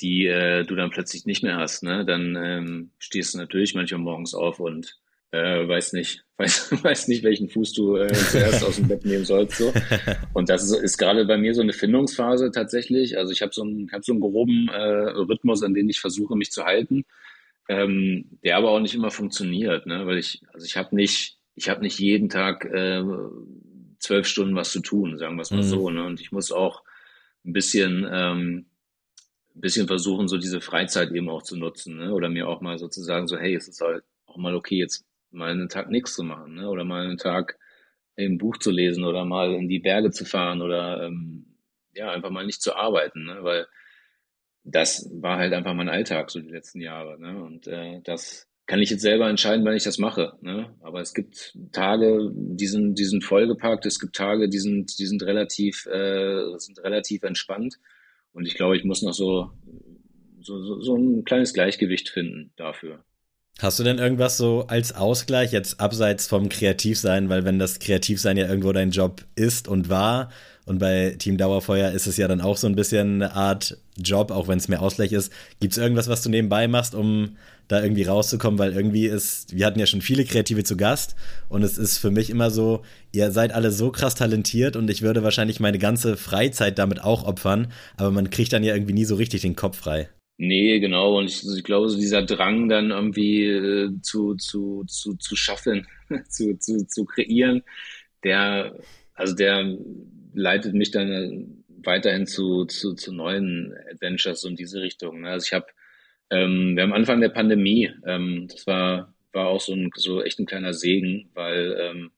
die äh, du dann plötzlich nicht mehr hast, ne? Dann ähm, stehst du natürlich manchmal morgens auf und äh, weiß nicht, weiß, weiß nicht, welchen Fuß du äh, zuerst aus dem Bett nehmen sollst. So. Und das ist, ist gerade bei mir so eine Findungsphase tatsächlich. Also ich habe so einen, hab so einen groben äh, Rhythmus, an den ich versuche, mich zu halten ähm, der aber auch nicht immer funktioniert, ne? weil ich, also ich habe nicht, ich habe nicht jeden Tag äh, zwölf Stunden was zu tun, sagen wir es mal mhm. so, ne? und ich muss auch ein bisschen, ähm, ein bisschen versuchen, so diese Freizeit eben auch zu nutzen, ne? oder mir auch mal sozusagen so, hey, es ist halt auch mal okay, jetzt mal einen Tag nichts zu machen, ne? oder mal einen Tag ein Buch zu lesen oder mal in die Berge zu fahren oder ähm, ja, einfach mal nicht zu arbeiten, ne? weil das war halt einfach mein Alltag so die letzten Jahre. Ne? Und äh, das kann ich jetzt selber entscheiden, wann ich das mache. Ne? Aber es gibt Tage, die sind, die sind vollgepackt, es gibt Tage, die sind, die sind relativ, äh, sind relativ entspannt. Und ich glaube, ich muss noch so, so, so, so ein kleines Gleichgewicht finden dafür. Hast du denn irgendwas so als Ausgleich jetzt abseits vom Kreativsein, weil wenn das Kreativsein ja irgendwo dein Job ist und war und bei Team Dauerfeuer ist es ja dann auch so ein bisschen eine Art Job, auch wenn es mehr Ausgleich ist. Gibt es irgendwas, was du nebenbei machst, um da irgendwie rauszukommen? Weil irgendwie ist, wir hatten ja schon viele Kreative zu Gast und es ist für mich immer so, ihr seid alle so krass talentiert und ich würde wahrscheinlich meine ganze Freizeit damit auch opfern, aber man kriegt dann ja irgendwie nie so richtig den Kopf frei. Nee, genau. Und ich, ich glaube, so dieser Drang dann irgendwie äh, zu, zu, zu, zu schaffen, zu, zu, zu kreieren, der, also der leitet mich dann weiterhin zu, zu, zu neuen Adventures und diese Richtung. Ne? Also ich habe, ähm, wir haben Anfang der Pandemie, ähm, das war, war auch so ein so echt ein kleiner Segen, weil ähm,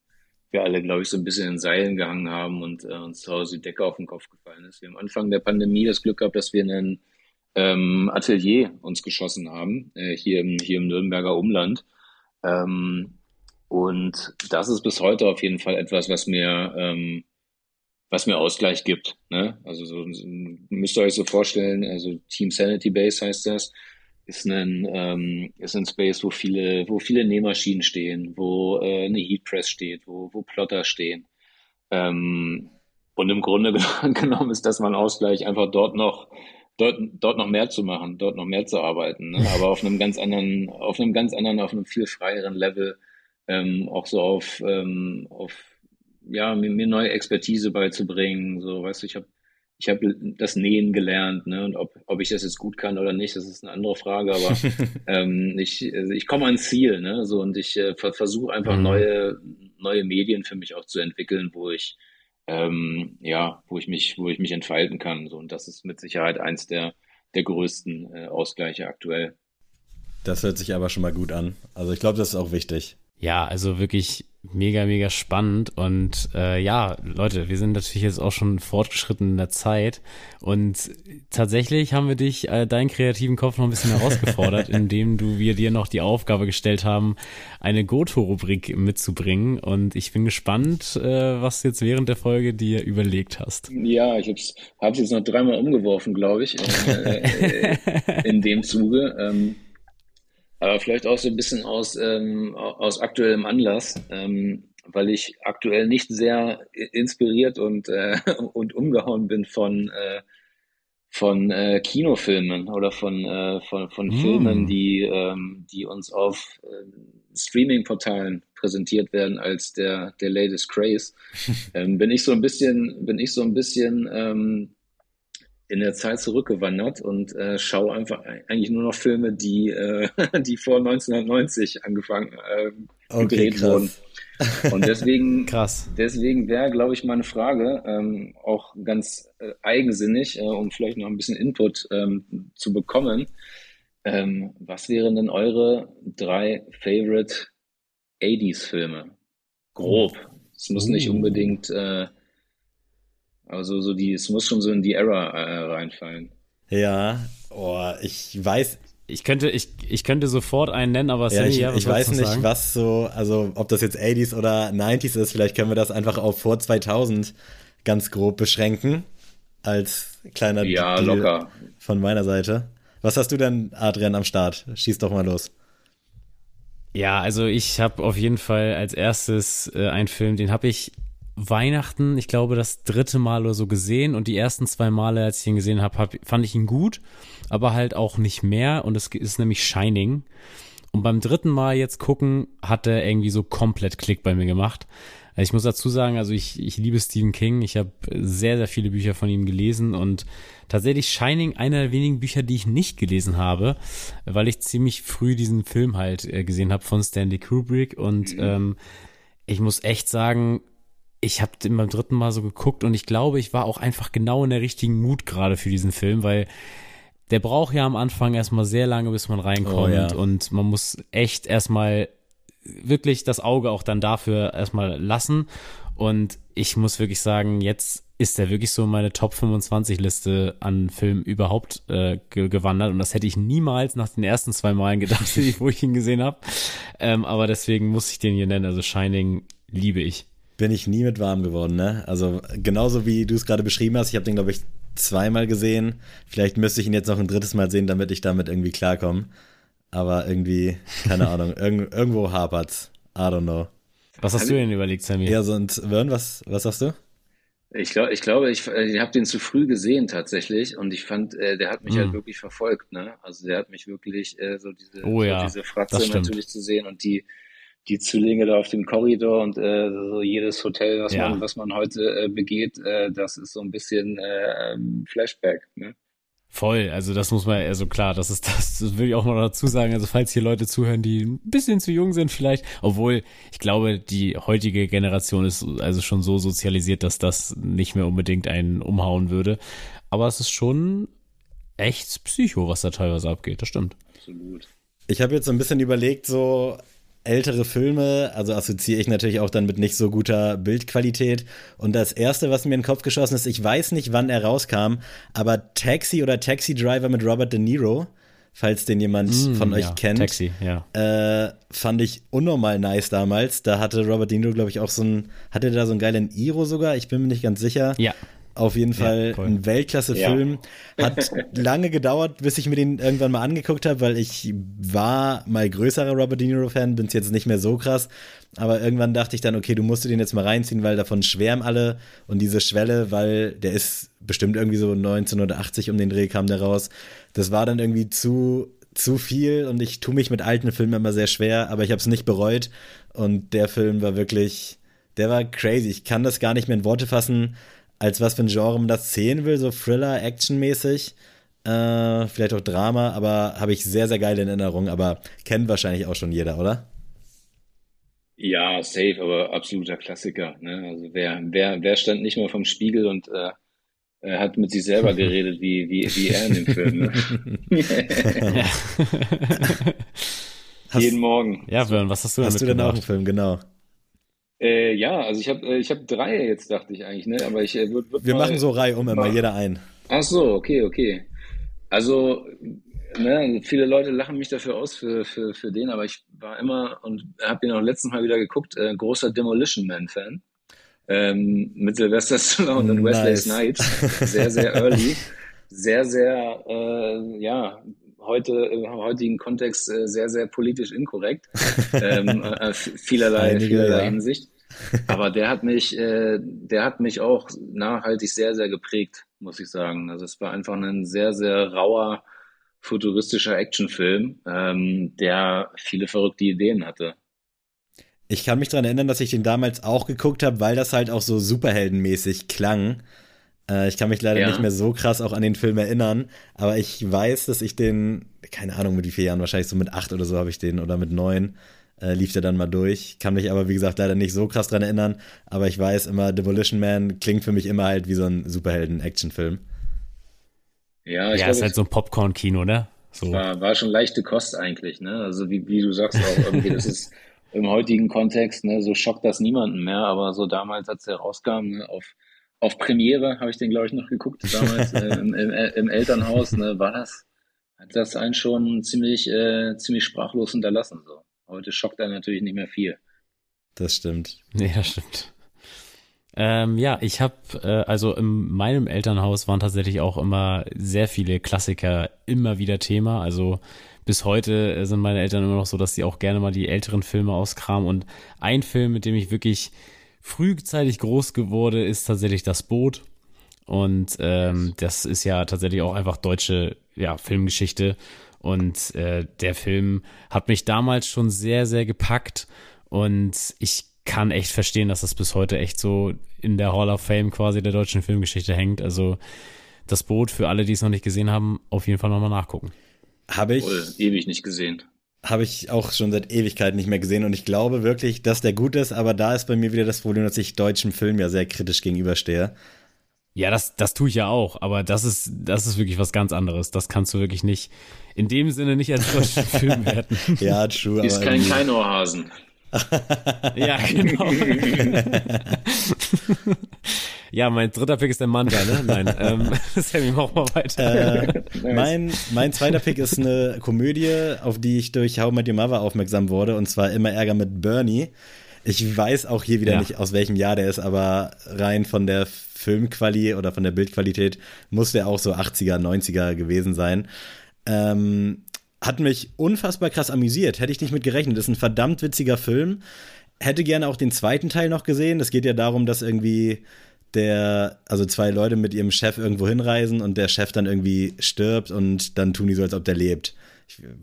wir alle, glaube ich, so ein bisschen in Seilen gehangen haben und äh, uns zu Hause die Decke auf den Kopf gefallen ist. Wir haben Anfang der Pandemie das Glück gehabt, dass wir einen ähm, Atelier uns geschossen haben, äh, hier, im, hier im Nürnberger Umland. Ähm, und das ist bis heute auf jeden Fall etwas, was mir, ähm, was mir Ausgleich gibt. Ne? Also so, müsst ihr euch so vorstellen, also Team Sanity Base heißt das. ist ein, ähm, ist ein Space, wo viele, wo viele Nähmaschinen stehen, wo äh, eine Heatpress steht, wo, wo Plotter stehen. Ähm, und im Grunde genommen ist das mein Ausgleich, einfach dort noch, dort, dort noch mehr zu machen, dort noch mehr zu arbeiten, ne? aber auf einem ganz anderen, auf einem ganz anderen, auf einem viel freieren Level, ähm, auch so auf, ähm, auf ja, mir, mir neue Expertise beizubringen. So, weißt du, ich habe ich hab das Nähen gelernt, ne? Und ob, ob ich das jetzt gut kann oder nicht, das ist eine andere Frage, aber ähm, ich, also ich komme ans Ziel, ne? So, und ich äh, versuche einfach mhm. neue, neue Medien für mich auch zu entwickeln, wo ich ähm, ja, wo ich mich, wo ich mich entfalten kann. So, und das ist mit Sicherheit eins der, der größten äh, Ausgleiche aktuell. Das hört sich aber schon mal gut an. Also ich glaube, das ist auch wichtig. Ja, also wirklich mega, mega spannend. Und äh, ja, Leute, wir sind natürlich jetzt auch schon fortgeschritten in der Zeit. Und tatsächlich haben wir dich, äh, deinen kreativen Kopf noch ein bisschen herausgefordert, indem du wir dir noch die Aufgabe gestellt haben, eine Goto-Rubrik mitzubringen. Und ich bin gespannt, äh, was du jetzt während der Folge dir überlegt hast. Ja, ich hab's, hab's jetzt noch dreimal umgeworfen, glaube ich, in, äh, in dem Zuge. Ähm, aber vielleicht auch so ein bisschen aus, ähm, aus aktuellem Anlass, ähm, weil ich aktuell nicht sehr inspiriert und, äh, und umgehauen bin von, äh, von äh, Kinofilmen oder von, äh, von, von mm. Filmen, die, ähm, die uns auf äh, Streaming-Portalen präsentiert werden als der, der latest Craze. ähm, bin ich so ein bisschen, bin ich so ein bisschen ähm, in der Zeit zurückgewandert und äh, schaue einfach eigentlich nur noch Filme, die, äh, die vor 1990 angefangen äh, okay, gedreht krass. wurden. Und deswegen, krass. deswegen wäre, glaube ich, meine Frage ähm, auch ganz äh, eigensinnig, äh, um vielleicht noch ein bisschen Input ähm, zu bekommen. Ähm, was wären denn eure drei Favorite 80s-Filme? Grob. Es muss nicht uh. unbedingt äh, also so die, es muss schon so in die Era äh, reinfallen. Ja, oh, ich weiß. Ich könnte, ich, ich könnte sofort einen nennen, aber ja, ich, ja, ich weiß nicht, sagen? was so, also ob das jetzt 80s oder 90s ist, vielleicht können wir das einfach auf vor 2000 ganz grob beschränken. Als kleiner ja, Deal locker. von meiner Seite. Was hast du denn, Adrian, am Start? Schieß doch mal los. Ja, also ich habe auf jeden Fall als erstes äh, einen Film, den habe ich Weihnachten, ich glaube, das dritte Mal oder so gesehen und die ersten zwei Male, als ich ihn gesehen habe, hab, fand ich ihn gut, aber halt auch nicht mehr und es ist nämlich Shining. Und beim dritten Mal jetzt gucken, hat er irgendwie so komplett Klick bei mir gemacht. Ich muss dazu sagen, also ich, ich liebe Stephen King. Ich habe sehr, sehr viele Bücher von ihm gelesen und tatsächlich Shining einer der wenigen Bücher, die ich nicht gelesen habe, weil ich ziemlich früh diesen Film halt äh, gesehen habe von Stanley Kubrick und mhm. ähm, ich muss echt sagen, ich habe den beim dritten Mal so geguckt und ich glaube, ich war auch einfach genau in der richtigen Mut gerade für diesen Film, weil der braucht ja am Anfang erstmal sehr lange, bis man reinkommt oh, ja. und man muss echt erstmal wirklich das Auge auch dann dafür erstmal lassen und ich muss wirklich sagen, jetzt ist der wirklich so in meine Top 25 Liste an Filmen überhaupt äh, gewandert und das hätte ich niemals nach den ersten zwei Malen gedacht, wo ich ihn gesehen habe. Ähm, aber deswegen muss ich den hier nennen. Also Shining liebe ich bin ich nie mit warm geworden, ne? Also genauso wie du es gerade beschrieben hast, ich habe den, glaube ich, zweimal gesehen. Vielleicht müsste ich ihn jetzt noch ein drittes Mal sehen, damit ich damit irgendwie klarkomme. Aber irgendwie, keine Ahnung, irg irgendwo hapert's. I don't know. Was hast du denn überlegt, Sammy? Ja, sonst, Wern, was, was sagst du? Ich glaube, ich, glaube, ich, ich habe den zu früh gesehen tatsächlich und ich fand, äh, der hat mich mm. halt hm. wirklich verfolgt, ne? Also der hat mich wirklich äh, so diese, oh, ja. so diese Fratze natürlich zu sehen und die, die Zwillinge da auf dem Korridor und äh, so jedes Hotel, was ja. man, was man heute äh, begeht, äh, das ist so ein bisschen äh, Flashback. Ne? Voll, also das muss man, also klar, das ist das, das will ich auch mal dazu sagen. Also falls hier Leute zuhören, die ein bisschen zu jung sind vielleicht, obwohl ich glaube, die heutige Generation ist also schon so sozialisiert, dass das nicht mehr unbedingt einen umhauen würde. Aber es ist schon echt Psycho, was da teilweise abgeht, das stimmt. Absolut. Ich habe jetzt so ein bisschen überlegt, so ältere Filme, also assoziiere ich natürlich auch dann mit nicht so guter Bildqualität. Und das erste, was mir in den Kopf geschossen ist, ich weiß nicht, wann er rauskam, aber Taxi oder Taxi Driver mit Robert De Niro, falls den jemand mm, von euch ja, kennt, Taxi, ja. Äh, fand ich unnormal nice damals. Da hatte Robert De Niro, glaube ich, auch so ein, hatte da so einen geilen Iro sogar, ich bin mir nicht ganz sicher. Ja. Auf jeden Fall ja, ein Weltklasse-Film. Ja. Hat lange gedauert, bis ich mir den irgendwann mal angeguckt habe, weil ich war mal größerer Robert De Niro-Fan, bin es jetzt nicht mehr so krass. Aber irgendwann dachte ich dann, okay, du musst den jetzt mal reinziehen, weil davon schwärmen alle. Und diese Schwelle, weil der ist bestimmt irgendwie so 1980 um den Dreh kam der raus. Das war dann irgendwie zu zu viel und ich tue mich mit alten Filmen immer sehr schwer, aber ich habe es nicht bereut und der Film war wirklich, der war crazy. Ich kann das gar nicht mehr in Worte fassen, als was für ein Genre man das sehen will, so Thriller, Actionmäßig, äh, vielleicht auch Drama, aber habe ich sehr, sehr geile in Erinnerung, aber kennt wahrscheinlich auch schon jeder, oder? Ja, safe, aber absoluter Klassiker. Ne? Also wer, wer, wer stand nicht mal vom Spiegel und äh, er hat mit sich selber geredet, wie, wie, wie er in dem Film. Ne? Jeden Morgen. Ja, Björn, was hast du Hast du denn auch einen Film, genau? Äh, ja, also ich habe äh, ich hab drei jetzt, dachte ich eigentlich, ne? Aber ich äh, würd, würd Wir mal, machen so Reihe um immer, jeder ein. Ach so, okay, okay. Also, ne, viele Leute lachen mich dafür aus für, für, für den, aber ich war immer und habe ihn auch letztens Mal wieder geguckt, äh, großer Demolition Man-Fan. Ähm, mit Sylvester Stallone und Wesley. Snipes. Sehr, sehr early. sehr, sehr, äh, ja, heute im heutigen Kontext äh, sehr, sehr politisch inkorrekt. ähm, äh, vielerlei, Einige, vielerlei ja. Hinsicht. Aber der hat mich, äh, der hat mich auch nachhaltig sehr, sehr geprägt, muss ich sagen. Also es war einfach ein sehr, sehr rauer, futuristischer Actionfilm, ähm, der viele verrückte Ideen hatte. Ich kann mich daran erinnern, dass ich den damals auch geguckt habe, weil das halt auch so superheldenmäßig klang. Äh, ich kann mich leider ja. nicht mehr so krass auch an den Film erinnern, aber ich weiß, dass ich den, keine Ahnung, mit wie vielen Jahren, wahrscheinlich so mit acht oder so habe ich den oder mit neun äh, lief der dann mal durch. Kann mich aber, wie gesagt, leider nicht so krass dran erinnern, aber ich weiß immer, Demolition Man klingt für mich immer halt wie so ein Superhelden-Actionfilm. Ja, ich ja, glaub, ist halt so ein Popcorn-Kino, ne? So. War, war schon leichte Kost eigentlich, ne? Also wie, wie du sagst auch irgendwie, das ist im heutigen Kontext, ne, so schockt das niemanden mehr, aber so damals, als der rauskam, ne, auf auf Premiere habe ich den, glaube ich, noch geguckt, damals äh, im, im, im, Elternhaus, ne, war das, hat das einen schon ziemlich, äh, ziemlich sprachlos hinterlassen. So. Heute schockt er natürlich nicht mehr viel. Das stimmt. Ja, stimmt. Ähm, ja, ich habe, äh, also in meinem Elternhaus waren tatsächlich auch immer sehr viele Klassiker immer wieder Thema. Also bis heute sind meine Eltern immer noch so, dass sie auch gerne mal die älteren Filme auskramen. Und ein Film, mit dem ich wirklich frühzeitig groß geworden ist tatsächlich das Boot. Und ähm, das ist ja tatsächlich auch einfach deutsche ja, Filmgeschichte. Und äh, der Film hat mich damals schon sehr, sehr gepackt. Und ich kann echt verstehen, dass das bis heute echt so in der Hall of Fame quasi der deutschen Filmgeschichte hängt. Also das Boot, für alle, die es noch nicht gesehen haben, auf jeden Fall nochmal nachgucken. Habe ich. Voll, ewig nicht gesehen habe ich auch schon seit Ewigkeiten nicht mehr gesehen und ich glaube wirklich, dass der gut ist, aber da ist bei mir wieder das Problem, dass ich deutschen Film ja sehr kritisch gegenüberstehe. Ja, das, das tue ich ja auch, aber das ist, das ist wirklich was ganz anderes. Das kannst du wirklich nicht, in dem Sinne nicht als deutschen Film werten. ja, true. Ist kein Keinohrhasen. ja, genau. Ja, mein dritter Pick ist der Manta, ne? Nein, ähm, Sammy, mach mal weiter. Äh, mein, mein zweiter Pick ist eine Komödie, auf die ich durch How Met Your Mother aufmerksam wurde, und zwar immer Ärger mit Bernie. Ich weiß auch hier wieder ja. nicht, aus welchem Jahr der ist, aber rein von der Filmqualität oder von der Bildqualität muss der auch so 80er, 90er gewesen sein. Ähm, hat mich unfassbar krass amüsiert. Hätte ich nicht mit gerechnet. Ist ein verdammt witziger Film. Hätte gerne auch den zweiten Teil noch gesehen. Es geht ja darum, dass irgendwie der, also zwei Leute mit ihrem Chef irgendwo hinreisen und der Chef dann irgendwie stirbt und dann tun die so, als ob der lebt.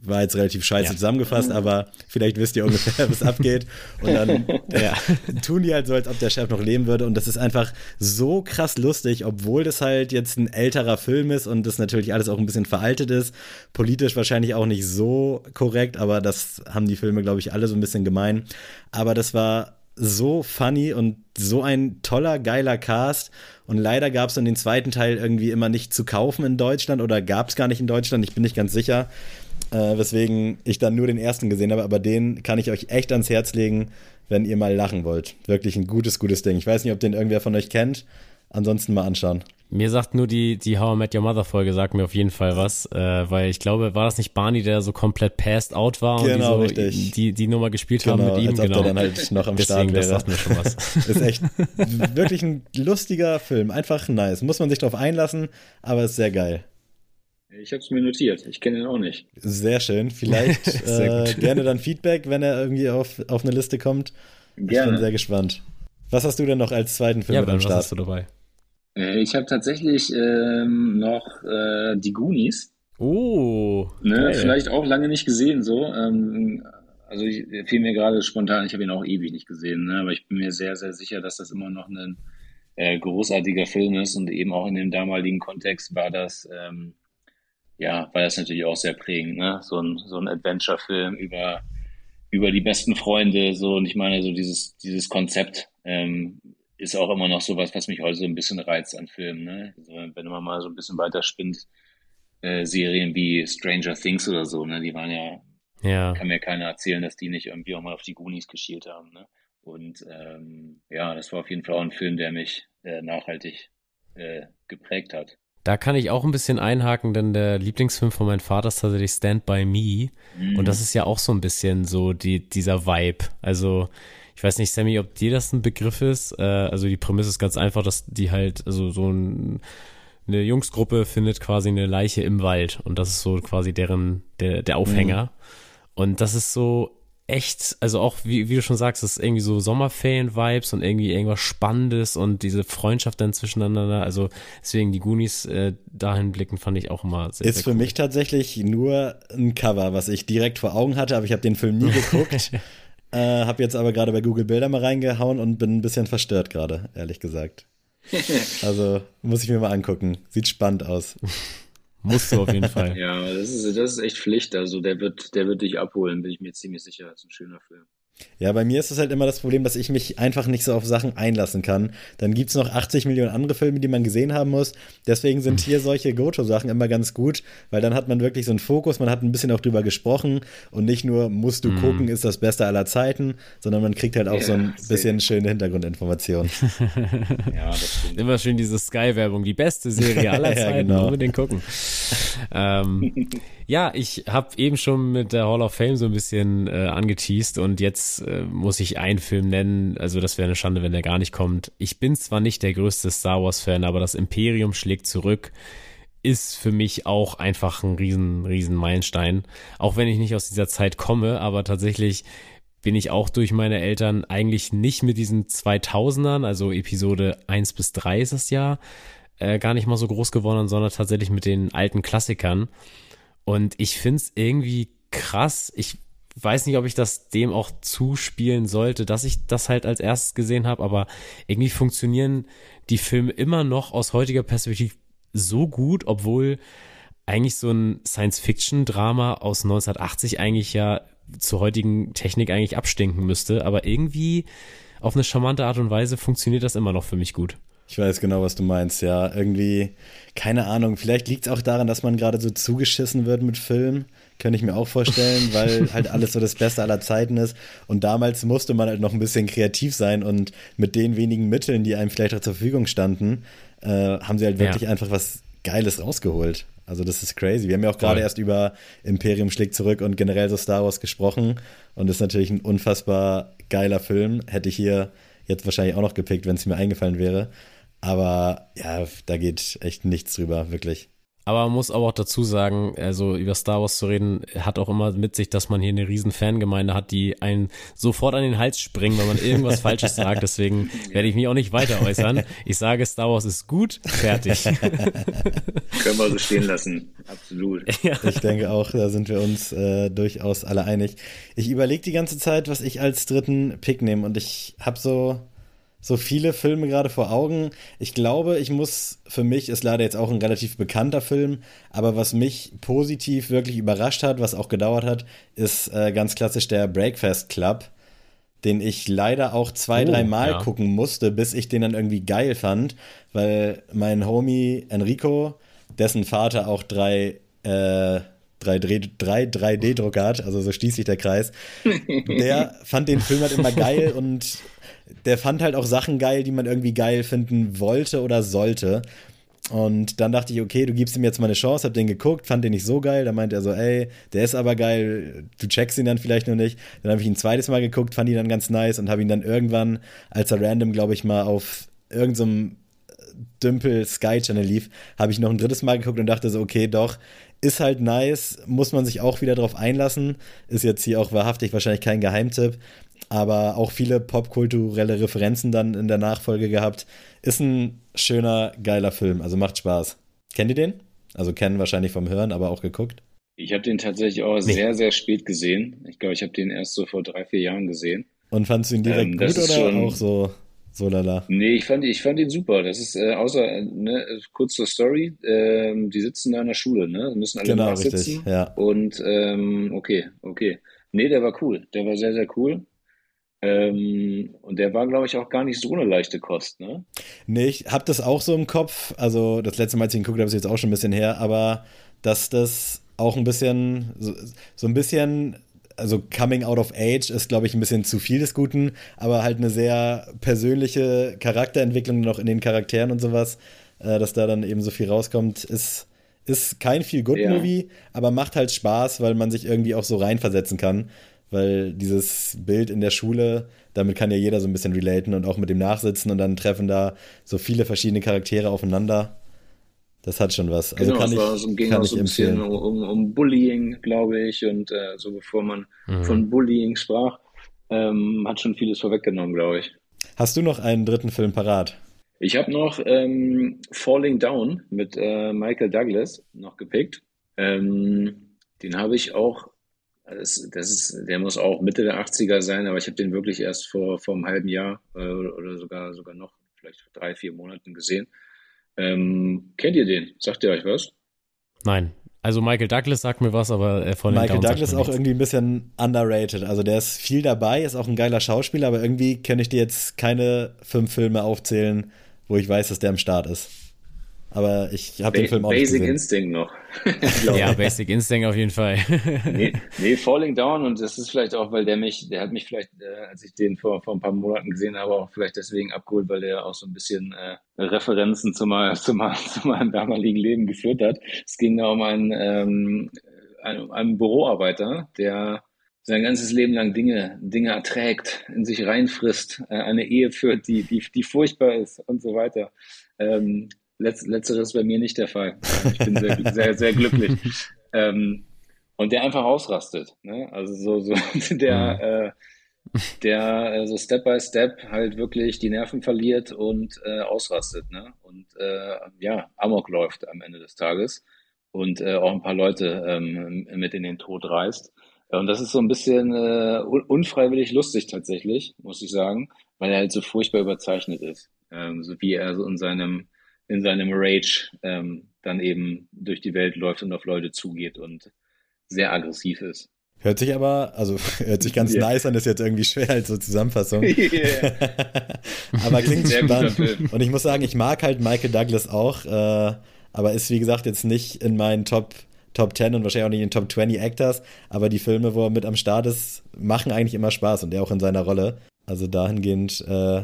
War jetzt relativ scheiße ja. zusammengefasst, aber vielleicht wisst ihr ungefähr, was abgeht. Und dann ja, tun die halt so, als ob der Chef noch leben würde. Und das ist einfach so krass lustig, obwohl das halt jetzt ein älterer Film ist und das natürlich alles auch ein bisschen veraltet ist. Politisch wahrscheinlich auch nicht so korrekt, aber das haben die Filme, glaube ich, alle so ein bisschen gemein. Aber das war so funny und so ein toller, geiler Cast. Und leider gab es dann den zweiten Teil irgendwie immer nicht zu kaufen in Deutschland oder gab es gar nicht in Deutschland. Ich bin nicht ganz sicher, äh, weswegen ich dann nur den ersten gesehen habe. Aber den kann ich euch echt ans Herz legen, wenn ihr mal lachen wollt. Wirklich ein gutes, gutes Ding. Ich weiß nicht, ob den irgendwer von euch kennt. Ansonsten mal anschauen. Mir sagt nur die, die How I Met Your Mother Folge, sagt mir auf jeden Fall was, äh, weil ich glaube, war das nicht Barney, der so komplett passed out war genau, und die, so, die, die Nummer gespielt genau, haben mit ihm? Als genau. ob der dann halt noch am Deswegen, Start wäre. Das sagt mir schon was. ist echt wirklich ein lustiger Film. Einfach nice. Muss man sich drauf einlassen, aber ist sehr geil. Ich habe es mir notiert. Ich kenne ihn auch nicht. Sehr schön. Vielleicht sehr äh, gerne dann Feedback, wenn er irgendwie auf, auf eine Liste kommt. Gerne. Ich bin sehr gespannt. Was hast du denn noch als zweiten Film ja, mit am Start? Was hast du dabei? Äh, ich habe tatsächlich ähm, noch äh, die Goonies. Oh. Ne, vielleicht auch lange nicht gesehen so. Ähm, also ich, fiel mir gerade spontan, ich habe ihn auch ewig nicht gesehen, ne, aber ich bin mir sehr, sehr sicher, dass das immer noch ein äh, großartiger Film ist und eben auch in dem damaligen Kontext war das, ähm, ja, war das natürlich auch sehr prägend, ne? So ein, so ein Adventure-Film über, über die besten Freunde, so und ich meine, so dieses, dieses Konzept ähm, ist auch immer noch so was, was mich heute so ein bisschen reizt an Filmen. Ne? Also, wenn man mal so ein bisschen weiter spinnt, äh, Serien wie Stranger Things oder so, ne, die waren ja, ja. kann mir keiner erzählen, dass die nicht irgendwie auch mal auf die Goonies geschielt haben. Ne? Und ähm, ja, das war auf jeden Fall auch ein Film, der mich äh, nachhaltig äh, geprägt hat. Da kann ich auch ein bisschen einhaken, denn der Lieblingsfilm von meinem Vater ist tatsächlich Stand By Me. Mhm. Und das ist ja auch so ein bisschen so die, dieser Vibe. Also ich weiß nicht, Sammy, ob dir das ein Begriff ist. Äh, also die Prämisse ist ganz einfach, dass die halt, also so ein, eine Jungsgruppe findet quasi eine Leiche im Wald und das ist so quasi deren, der, der Aufhänger. Mhm. Und das ist so echt, also auch, wie, wie du schon sagst, das ist irgendwie so Sommerferien-Vibes und irgendwie irgendwas Spannendes und diese Freundschaft dann zwischeneinander. Also deswegen die Goonies äh, dahin blicken, fand ich auch immer sehr Ist sehr für mich tatsächlich nur ein Cover, was ich direkt vor Augen hatte, aber ich habe den Film nie geguckt. Äh, hab jetzt aber gerade bei Google Bilder mal reingehauen und bin ein bisschen verstört gerade, ehrlich gesagt. also muss ich mir mal angucken. Sieht spannend aus. Musst du auf jeden Fall. ja, das ist, das ist echt Pflicht. Also der wird, der wird dich abholen, bin ich mir ziemlich sicher. Das ist ein schöner Film. Ja, bei mir ist es halt immer das Problem, dass ich mich einfach nicht so auf Sachen einlassen kann. Dann gibt es noch 80 Millionen andere Filme, die man gesehen haben muss. Deswegen sind hier solche Goto-Sachen immer ganz gut, weil dann hat man wirklich so einen Fokus, man hat ein bisschen auch drüber gesprochen und nicht nur musst du mhm. gucken, ist das Beste aller Zeiten, sondern man kriegt halt auch ja, so ein bisschen schöne Hintergrundinformationen. ja, das stimmt. Immer schön diese Sky-Werbung, die beste Serie aller Zeiten, ja, genau. unbedingt gucken. ähm, ja, ich habe eben schon mit der Hall of Fame so ein bisschen äh, angeteased und jetzt äh, muss ich einen Film nennen. Also das wäre eine Schande, wenn der gar nicht kommt. Ich bin zwar nicht der größte Star Wars-Fan, aber das Imperium schlägt zurück ist für mich auch einfach ein riesen, riesen Meilenstein. Auch wenn ich nicht aus dieser Zeit komme, aber tatsächlich bin ich auch durch meine Eltern eigentlich nicht mit diesen 2000ern, also Episode 1 bis 3 ist das ja, äh, gar nicht mal so groß geworden, sondern tatsächlich mit den alten Klassikern. Und ich finde es irgendwie krass. Ich weiß nicht, ob ich das dem auch zuspielen sollte, dass ich das halt als erstes gesehen habe, aber irgendwie funktionieren die Filme immer noch aus heutiger Perspektive so gut, obwohl eigentlich so ein Science-Fiction-Drama aus 1980 eigentlich ja zur heutigen Technik eigentlich abstinken müsste, aber irgendwie auf eine charmante Art und Weise funktioniert das immer noch für mich gut. Ich weiß genau, was du meinst, ja. Irgendwie, keine Ahnung, vielleicht liegt es auch daran, dass man gerade so zugeschissen wird mit Filmen. Könnte ich mir auch vorstellen, weil halt alles so das Beste aller Zeiten ist. Und damals musste man halt noch ein bisschen kreativ sein und mit den wenigen Mitteln, die einem vielleicht auch zur Verfügung standen, äh, haben sie halt wirklich ja. einfach was Geiles rausgeholt. Also das ist crazy. Wir haben ja auch gerade erst über Imperium schlägt zurück und generell so Star Wars gesprochen. Und das ist natürlich ein unfassbar geiler Film. Hätte ich hier jetzt wahrscheinlich auch noch gepickt, wenn es mir eingefallen wäre. Aber ja, da geht echt nichts drüber, wirklich. Aber man muss aber auch dazu sagen, also über Star Wars zu reden, hat auch immer mit sich, dass man hier eine riesen Fangemeinde hat, die einen sofort an den Hals springen, wenn man irgendwas Falsches sagt. Deswegen werde ich mich auch nicht weiter äußern. Ich sage, Star Wars ist gut, fertig. Können wir so stehen lassen, absolut. Ja. Ich denke auch, da sind wir uns äh, durchaus alle einig. Ich überlege die ganze Zeit, was ich als dritten Pick nehme und ich habe so so viele Filme gerade vor Augen. Ich glaube, ich muss, für mich ist leider jetzt auch ein relativ bekannter Film, aber was mich positiv wirklich überrascht hat, was auch gedauert hat, ist äh, ganz klassisch der Breakfast Club, den ich leider auch zwei, oh, drei Mal ja. gucken musste, bis ich den dann irgendwie geil fand, weil mein Homie Enrico, dessen Vater auch drei, äh, 3D-Drucker hat, also so schließt sich der Kreis. Der fand den Film halt immer geil und der fand halt auch Sachen geil, die man irgendwie geil finden wollte oder sollte. Und dann dachte ich, okay, du gibst ihm jetzt mal eine Chance, hab den geguckt, fand den nicht so geil. Dann meinte er so, ey, der ist aber geil, du checkst ihn dann vielleicht noch nicht. Dann habe ich ihn ein zweites Mal geguckt, fand ihn dann ganz nice und habe ihn dann irgendwann, als er random, glaube ich, mal auf irgendeinem so Dümpel Sky Channel lief, habe ich noch ein drittes Mal geguckt und dachte so, okay, doch, ist halt nice, muss man sich auch wieder drauf einlassen. Ist jetzt hier auch wahrhaftig wahrscheinlich kein Geheimtipp, aber auch viele popkulturelle Referenzen dann in der Nachfolge gehabt. Ist ein schöner, geiler Film, also macht Spaß. Kennt ihr den? Also kennen wahrscheinlich vom Hören, aber auch geguckt? Ich habe den tatsächlich auch nee. sehr, sehr spät gesehen. Ich glaube, ich habe den erst so vor drei, vier Jahren gesehen. Und fandest du ihn direkt ähm, gut oder schon, auch so so lala? Nee, ich fand, ich fand ihn super. Das ist äh, außer, ne, kurz zur Story, ähm, die sitzen da in der Schule, ne? Müssen alle genau. Richtig, ja. Und ähm, okay, okay. Nee, der war cool. Der war sehr, sehr cool. Ähm, und der war, glaube ich, auch gar nicht so eine leichte Kost, ne? Nee, ich habe das auch so im Kopf. Also das letzte Mal, als ich ihn geguckt habe, ist jetzt auch schon ein bisschen her, aber dass das auch ein bisschen, so, so ein bisschen, also Coming Out of Age ist, glaube ich, ein bisschen zu viel des Guten, aber halt eine sehr persönliche Charakterentwicklung noch in den Charakteren und sowas, äh, dass da dann eben so viel rauskommt, ist, ist kein viel Good Movie, ja. aber macht halt Spaß, weil man sich irgendwie auch so reinversetzen kann weil dieses Bild in der Schule, damit kann ja jeder so ein bisschen relaten und auch mit dem Nachsitzen und dann treffen da so viele verschiedene Charaktere aufeinander. Das hat schon was. Also genau, kann es ich, ging kann auch so ein bisschen um, um Bullying, glaube ich, und äh, so bevor man mhm. von Bullying sprach, ähm, hat schon vieles vorweggenommen, glaube ich. Hast du noch einen dritten Film parat? Ich habe noch ähm, Falling Down mit äh, Michael Douglas noch gepickt. Ähm, den habe ich auch das, das ist, der muss auch Mitte der 80er sein, aber ich habe den wirklich erst vor, vor einem halben Jahr äh, oder sogar, sogar noch, vielleicht drei, vier Monaten gesehen. Ähm, kennt ihr den? Sagt ihr euch was? Nein. Also Michael Douglas sagt mir was, aber äh, von Michael Douglas ist auch irgendwie ein bisschen underrated. Also der ist viel dabei, ist auch ein geiler Schauspieler, aber irgendwie kann ich dir jetzt keine fünf Filme aufzählen, wo ich weiß, dass der am Start ist. Aber ich habe den Film auch Basic nicht Instinct noch. ja, Basic Instinct auf jeden Fall. nee, nee, Falling Down und das ist vielleicht auch, weil der mich, der hat mich vielleicht, äh, als ich den vor, vor ein paar Monaten gesehen habe, auch vielleicht deswegen abgeholt, weil der auch so ein bisschen äh, Referenzen zu, mal, zu, mal, zu meinem damaligen Leben geführt hat. Es ging da um einen, ähm, einen, einen Büroarbeiter, der sein ganzes Leben lang Dinge, Dinge erträgt, in sich reinfrisst, äh, eine Ehe führt, die, die, die furchtbar ist und so weiter. Ähm, Letz, letzteres ist bei mir nicht der Fall. Ich bin sehr, sehr, sehr glücklich. Ähm, und der einfach ausrastet. Ne? Also so, so der, äh, der äh, so Step by Step halt wirklich die Nerven verliert und äh, ausrastet. Ne? Und äh, ja, Amok läuft am Ende des Tages und äh, auch ein paar Leute ähm, mit in den Tod reißt. Und das ist so ein bisschen äh, unfreiwillig lustig tatsächlich, muss ich sagen, weil er halt so furchtbar überzeichnet ist. Ähm, so wie er so in seinem in seinem Rage ähm, dann eben durch die Welt läuft und auf Leute zugeht und sehr aggressiv ist. Hört sich aber, also hört sich ganz yeah. nice an, ist jetzt irgendwie schwer als so Zusammenfassung. Yeah. aber klingt Sehr spannend. Und ich muss sagen, ich mag halt Michael Douglas auch, äh, aber ist wie gesagt jetzt nicht in meinen Top, Top 10 und wahrscheinlich auch nicht in den Top 20 Actors, aber die Filme, wo er mit am Start ist, machen eigentlich immer Spaß und er auch in seiner Rolle. Also dahingehend äh,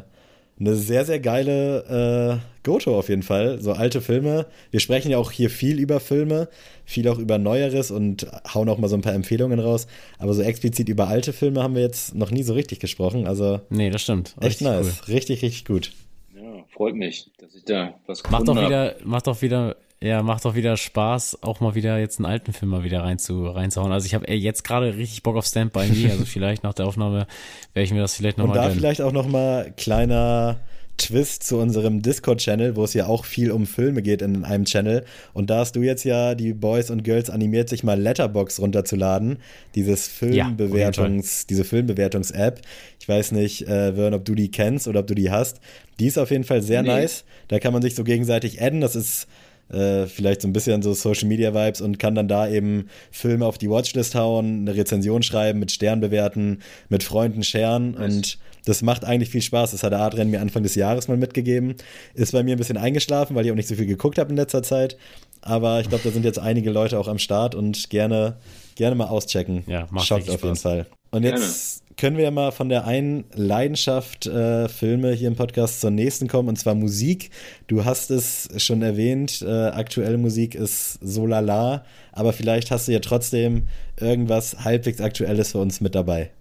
eine sehr, sehr geile äh, Goto auf jeden Fall. So alte Filme. Wir sprechen ja auch hier viel über Filme, viel auch über Neueres und hauen auch mal so ein paar Empfehlungen raus. Aber so explizit über alte Filme haben wir jetzt noch nie so richtig gesprochen. Also nee, das stimmt. Echt nice. Cool. Richtig, richtig gut. Ja, freut mich, dass ich da was macht doch wieder, Macht doch wieder ja, macht doch wieder Spaß, auch mal wieder jetzt einen alten Film mal wieder rein zu, reinzuhauen. Also ich habe jetzt gerade richtig Bock auf Stand By Me. Also vielleicht nach der Aufnahme werde ich mir das vielleicht nochmal Und da gönnen. vielleicht auch nochmal kleiner Twist zu unserem Discord-Channel, wo es ja auch viel um Filme geht in einem Channel. Und da hast du jetzt ja die Boys und Girls animiert, sich mal Letterbox runterzuladen. Dieses Filmbewertungs, ja, diese Filmbewertungs-App. Ich weiß nicht, äh, Vern, ob du die kennst oder ob du die hast. Die ist auf jeden Fall sehr nee. nice. Da kann man sich so gegenseitig adden. Das ist äh, vielleicht so ein bisschen so Social Media Vibes und kann dann da eben Filme auf die Watchlist hauen, eine Rezension schreiben, mit Stern bewerten, mit Freunden scheren nice. und das macht eigentlich viel Spaß. Das hat der Adrian mir Anfang des Jahres mal mitgegeben. Ist bei mir ein bisschen eingeschlafen, weil ich auch nicht so viel geguckt habe in letzter Zeit. Aber ich glaube, da sind jetzt einige Leute auch am Start und gerne, gerne mal auschecken. Ja, macht Schockt auf jeden Fall. Und jetzt gerne. können wir ja mal von der einen Leidenschaft äh, Filme hier im Podcast zur nächsten kommen, und zwar Musik. Du hast es schon erwähnt, äh, aktuelle Musik ist so lala, aber vielleicht hast du ja trotzdem irgendwas halbwegs Aktuelles für uns mit dabei.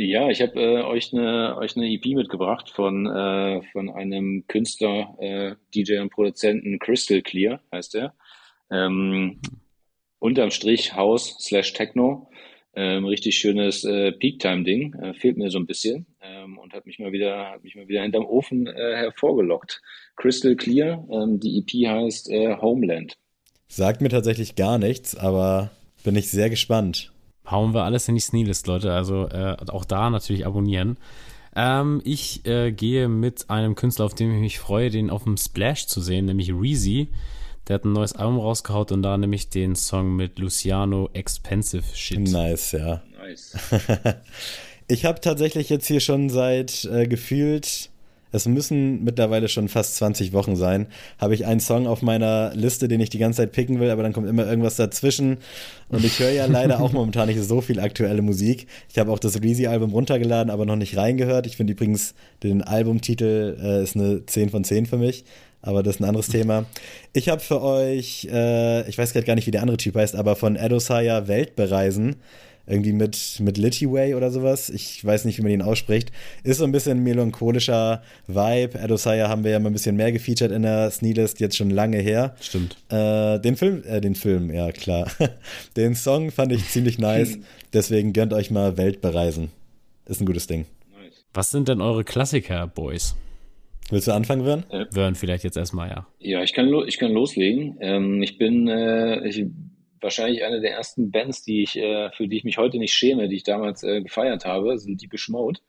Ja, ich habe äh, euch eine euch eine EP mitgebracht von äh, von einem Künstler, äh, DJ und Produzenten Crystal Clear heißt er. Ähm, unterm Strich House slash Techno. Ähm, richtig schönes äh, Peak-Time-Ding. Äh, fehlt mir so ein bisschen ähm, und hat mich mal wieder hat mich mal wieder hinterm Ofen äh, hervorgelockt. Crystal Clear. Ähm, die EP heißt äh, Homeland. Sagt mir tatsächlich gar nichts, aber bin ich sehr gespannt hauen wir alles in die Sneelist, Leute. Also äh, auch da natürlich abonnieren. Ähm, ich äh, gehe mit einem Künstler, auf den ich mich freue, den auf dem Splash zu sehen, nämlich Reezy. Der hat ein neues Album rausgehaut und da nämlich den Song mit Luciano Expensive Shit. Nice, ja. Nice. ich habe tatsächlich jetzt hier schon seit äh, gefühlt es müssen mittlerweile schon fast 20 Wochen sein, habe ich einen Song auf meiner Liste, den ich die ganze Zeit picken will, aber dann kommt immer irgendwas dazwischen. Und ich höre ja leider auch momentan nicht so viel aktuelle Musik. Ich habe auch das Reezy-Album runtergeladen, aber noch nicht reingehört. Ich finde übrigens, den Albumtitel äh, ist eine 10 von 10 für mich. Aber das ist ein anderes Thema. Ich habe für euch, äh, ich weiß gerade gar nicht, wie der andere Typ heißt, aber von Edosaya Welt bereisen irgendwie mit, mit Way oder sowas. Ich weiß nicht, wie man ihn ausspricht. Ist so ein bisschen melancholischer Vibe. Adosaya haben wir ja mal ein bisschen mehr gefeatured in der Sneelist, jetzt schon lange her. Stimmt. Äh, den Film, äh, den Film, ja klar. den Song fand ich ziemlich nice. Deswegen gönnt euch mal Weltbereisen. Ist ein gutes Ding. Was sind denn eure Klassiker, Boys? Willst du anfangen, Wern? Äh, Wern vielleicht jetzt erstmal, ja. Ja, ich kann, ich kann loslegen. Ähm, ich bin, äh, ich wahrscheinlich eine der ersten Bands, die ich, äh, für die ich mich heute nicht schäme, die ich damals äh, gefeiert habe, sind Deepish Mode.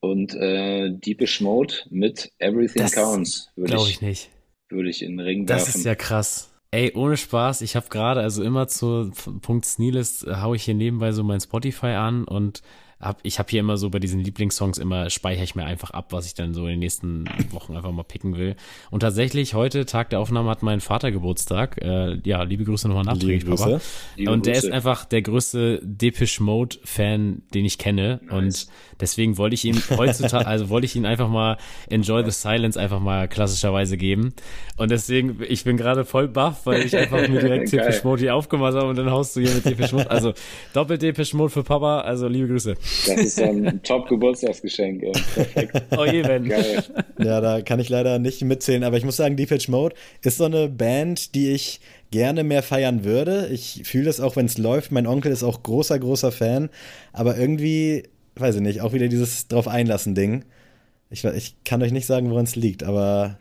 Und äh, Deepish Mode mit Everything das Counts würde ich, ich nicht. Würde ich in den Ring das werfen. Das ist ja krass. Ey, ohne Spaß, ich habe gerade, also immer zu Punkt Sneelist, äh, haue ich hier nebenbei so mein Spotify an und hab, ich habe hier immer so bei diesen Lieblingssongs immer speichere ich mir einfach ab, was ich dann so in den nächsten Wochen einfach mal picken will. Und tatsächlich heute Tag der Aufnahme hat mein Vater Geburtstag. Äh, ja, liebe Grüße nochmal nachträglich, Papa. Liebe und der Grüße. ist einfach der größte Depish Mode Fan, den ich kenne. Nice. Und deswegen wollte ich ihn heutzutage, also wollte ich ihn einfach mal Enjoy the Silence einfach mal klassischerweise geben. Und deswegen, ich bin gerade voll baff, weil ich einfach mir direkt Depish Mode hier aufgemacht habe und dann haust du hier mit Depish Mode. Also doppelt Depish Mode für Papa. Also liebe Grüße. Das ist ein Top-Geburtstagsgeschenk. Perfekt. Oh je, wenn. Geil. Ja, da kann ich leider nicht mitzählen, aber ich muss sagen, Deepage Mode ist so eine Band, die ich gerne mehr feiern würde. Ich fühle es auch, wenn es läuft. Mein Onkel ist auch großer, großer Fan, aber irgendwie, weiß ich nicht, auch wieder dieses drauf einlassen Ding. Ich, ich kann euch nicht sagen, woran es liegt, aber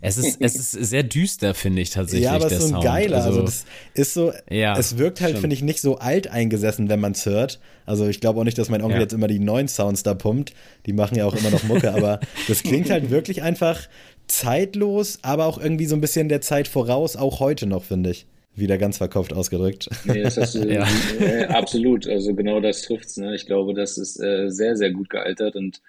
es ist, es ist sehr düster, finde ich tatsächlich. Ja, aber es ist so ein Sound. geiler. Also, also, das ist so, ja, es wirkt halt, finde ich, nicht so alt eingesessen, wenn man es hört. Also ich glaube auch nicht, dass mein Onkel ja. jetzt immer die neuen Sounds da pumpt. Die machen ja auch immer noch Mucke, aber das klingt halt wirklich einfach zeitlos, aber auch irgendwie so ein bisschen der Zeit voraus, auch heute noch, finde ich. Wieder ganz verkauft ausgedrückt. Nee, das hast du ja. äh, absolut. Also genau das trifft's. Ne? Ich glaube, das ist äh, sehr, sehr gut gealtert und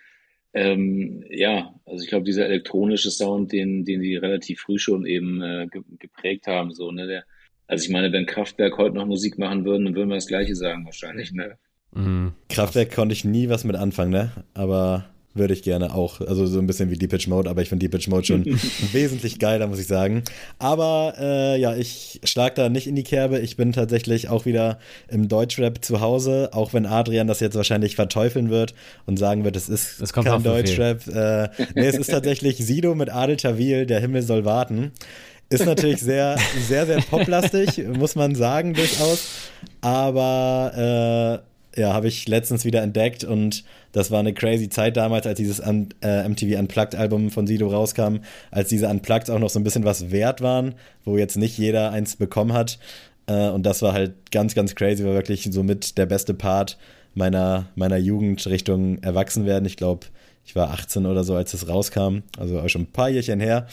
ähm, ja, also ich glaube, dieser elektronische Sound, den, den die relativ früh schon eben äh, geprägt haben, so, ne, der, also ich meine, wenn Kraftwerk heute noch Musik machen würden, dann würden wir das Gleiche sagen, wahrscheinlich, ne? Mhm. Kraftwerk konnte ich nie was mit anfangen, ne? Aber würde ich gerne auch. Also so ein bisschen wie Deepage Mode, aber ich finde Deepage Mode schon wesentlich geiler, muss ich sagen. Aber äh, ja, ich schlag da nicht in die Kerbe. Ich bin tatsächlich auch wieder im Deutschrap zu Hause, auch wenn Adrian das jetzt wahrscheinlich verteufeln wird und sagen wird, es ist das kein Deutschrap. Äh, nee, es ist tatsächlich Sido mit Adel Tawil, der Himmel soll warten. Ist natürlich sehr, sehr, sehr poplastig, muss man sagen, durchaus. Aber äh, ja, habe ich letztens wieder entdeckt und das war eine crazy Zeit damals, als dieses Un äh, MTV Unplugged Album von Sido rauskam, als diese Unplugged auch noch so ein bisschen was wert waren, wo jetzt nicht jeder eins bekommen hat. Äh, und das war halt ganz, ganz crazy, war wirklich somit der beste Part meiner, meiner Jugend Richtung Erwachsenwerden. Ich glaube, ich war 18 oder so, als es rauskam, also schon ein paar Jährchen her.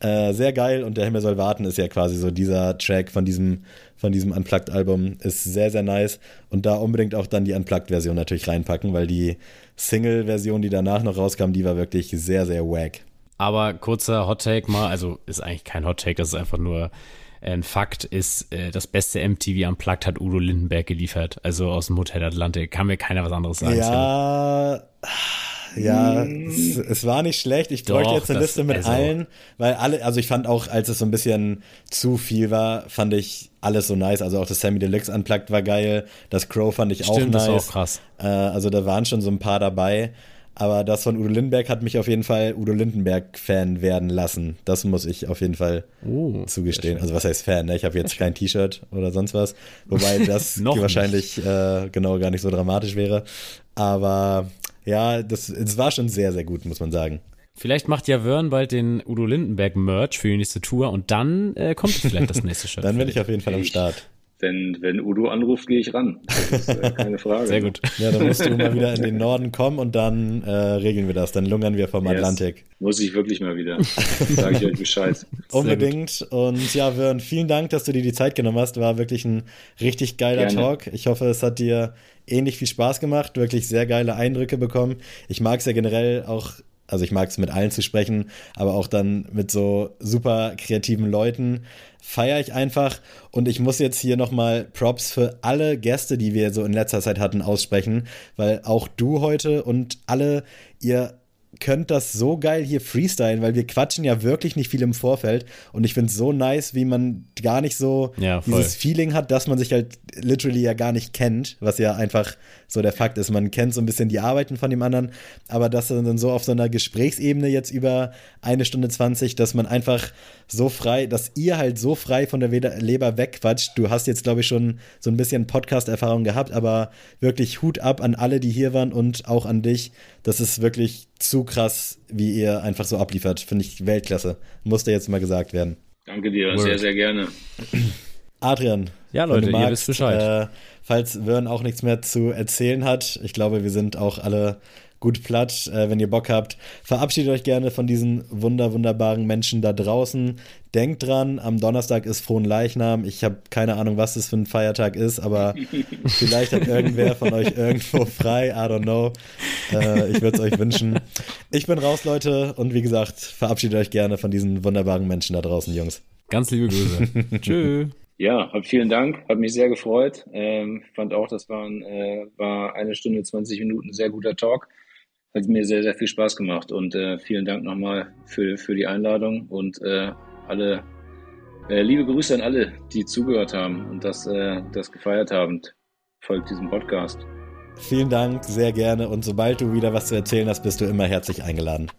Äh, sehr geil und der Himmel soll warten ist ja quasi so dieser Track von diesem von diesem Unplugged-Album ist sehr, sehr nice. Und da unbedingt auch dann die Unplugged-Version natürlich reinpacken, weil die Single-Version, die danach noch rauskam, die war wirklich sehr, sehr wack. Aber kurzer Hot-Take mal, also ist eigentlich kein Hot-Take, das ist einfach nur ein Fakt ist, äh, das beste MTV Unplugged hat Udo Lindenberg geliefert, also aus dem Hotel Atlantik. Kann mir keiner was anderes sagen. Ja, ja, es, es, war nicht schlecht. Ich bräuchte jetzt eine Liste mit also, allen, weil alle, also ich fand auch, als es so ein bisschen zu viel war, fand ich alles so nice. Also auch das Sammy Deluxe Unplugged war geil, das Crow fand ich Stimmt, auch nice. Das ist auch krass. Äh, also da waren schon so ein paar dabei. Aber das von Udo Lindenberg hat mich auf jeden Fall Udo Lindenberg-Fan werden lassen. Das muss ich auf jeden Fall oh, zugestehen. Also was heißt Fan? Ne? Ich habe jetzt kein T-Shirt oder sonst was. Wobei das wahrscheinlich äh, genau gar nicht so dramatisch wäre. Aber ja, das, das war schon sehr, sehr gut, muss man sagen. Vielleicht macht ja Wörn bald den Udo Lindenberg Merch für die nächste Tour und dann äh, kommt vielleicht das nächste Shirt. dann bin ich auf jeden Fall am Start wenn, wenn Udo anruft, gehe ich ran. Das ist äh, keine Frage. Sehr gut. Ja, dann musst du mal wieder in den Norden kommen und dann äh, regeln wir das. Dann lungern wir vom yes. Atlantik. Muss ich wirklich mal wieder. Sage ich euch Bescheid. Unbedingt. Und ja, Wörn, vielen Dank, dass du dir die Zeit genommen hast. War wirklich ein richtig geiler Gerne. Talk. Ich hoffe, es hat dir ähnlich viel Spaß gemacht. Wirklich sehr geile Eindrücke bekommen. Ich mag es ja generell auch also ich mag es mit allen zu sprechen, aber auch dann mit so super kreativen Leuten feiere ich einfach. Und ich muss jetzt hier nochmal Props für alle Gäste, die wir so in letzter Zeit hatten, aussprechen, weil auch du heute und alle, ihr könnt das so geil hier freestylen, weil wir quatschen ja wirklich nicht viel im Vorfeld und ich finde es so nice, wie man gar nicht so ja, dieses Feeling hat, dass man sich halt literally ja gar nicht kennt, was ja einfach so der Fakt ist. Man kennt so ein bisschen die Arbeiten von dem anderen, aber das dann so auf so einer Gesprächsebene jetzt über eine Stunde 20, dass man einfach so frei, dass ihr halt so frei von der Leber wegquatscht. Du hast jetzt, glaube ich, schon so ein bisschen Podcast-Erfahrung gehabt, aber wirklich Hut ab an alle, die hier waren und auch an dich. Das ist wirklich zu krass, wie ihr einfach so abliefert. Finde ich Weltklasse. Musste jetzt mal gesagt werden. Danke dir, Word. sehr, sehr gerne. Adrian. Ja, Leute, magst, ihr wisst Bescheid. Äh, falls Wern auch nichts mehr zu erzählen hat, ich glaube, wir sind auch alle gut platt. Äh, wenn ihr Bock habt, verabschiedet euch gerne von diesen wunder, wunderbaren Menschen da draußen. Denkt dran, am Donnerstag ist Frohen Leichnam. Ich habe keine Ahnung, was das für ein Feiertag ist, aber vielleicht hat irgendwer von euch irgendwo frei. I don't know. Äh, ich würde es euch wünschen. Ich bin raus, Leute. Und wie gesagt, verabschiedet euch gerne von diesen wunderbaren Menschen da draußen, Jungs. Ganz liebe Grüße. Tschö. Ja, hab vielen Dank, hat mich sehr gefreut. Ähm, fand auch, das war, ein, äh, war eine Stunde 20 Minuten sehr guter Talk hat mir sehr, sehr viel Spaß gemacht. Und äh, vielen Dank nochmal für, für die Einladung und äh, alle äh, liebe Grüße an alle, die zugehört haben und das, äh, das gefeiert haben. Folgt diesem Podcast. Vielen Dank, sehr gerne. Und sobald du wieder was zu erzählen hast, bist du immer herzlich eingeladen.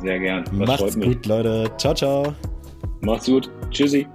Sehr gern. Das Macht's gut, Leute. Ciao, ciao. Macht's gut. Tschüssi.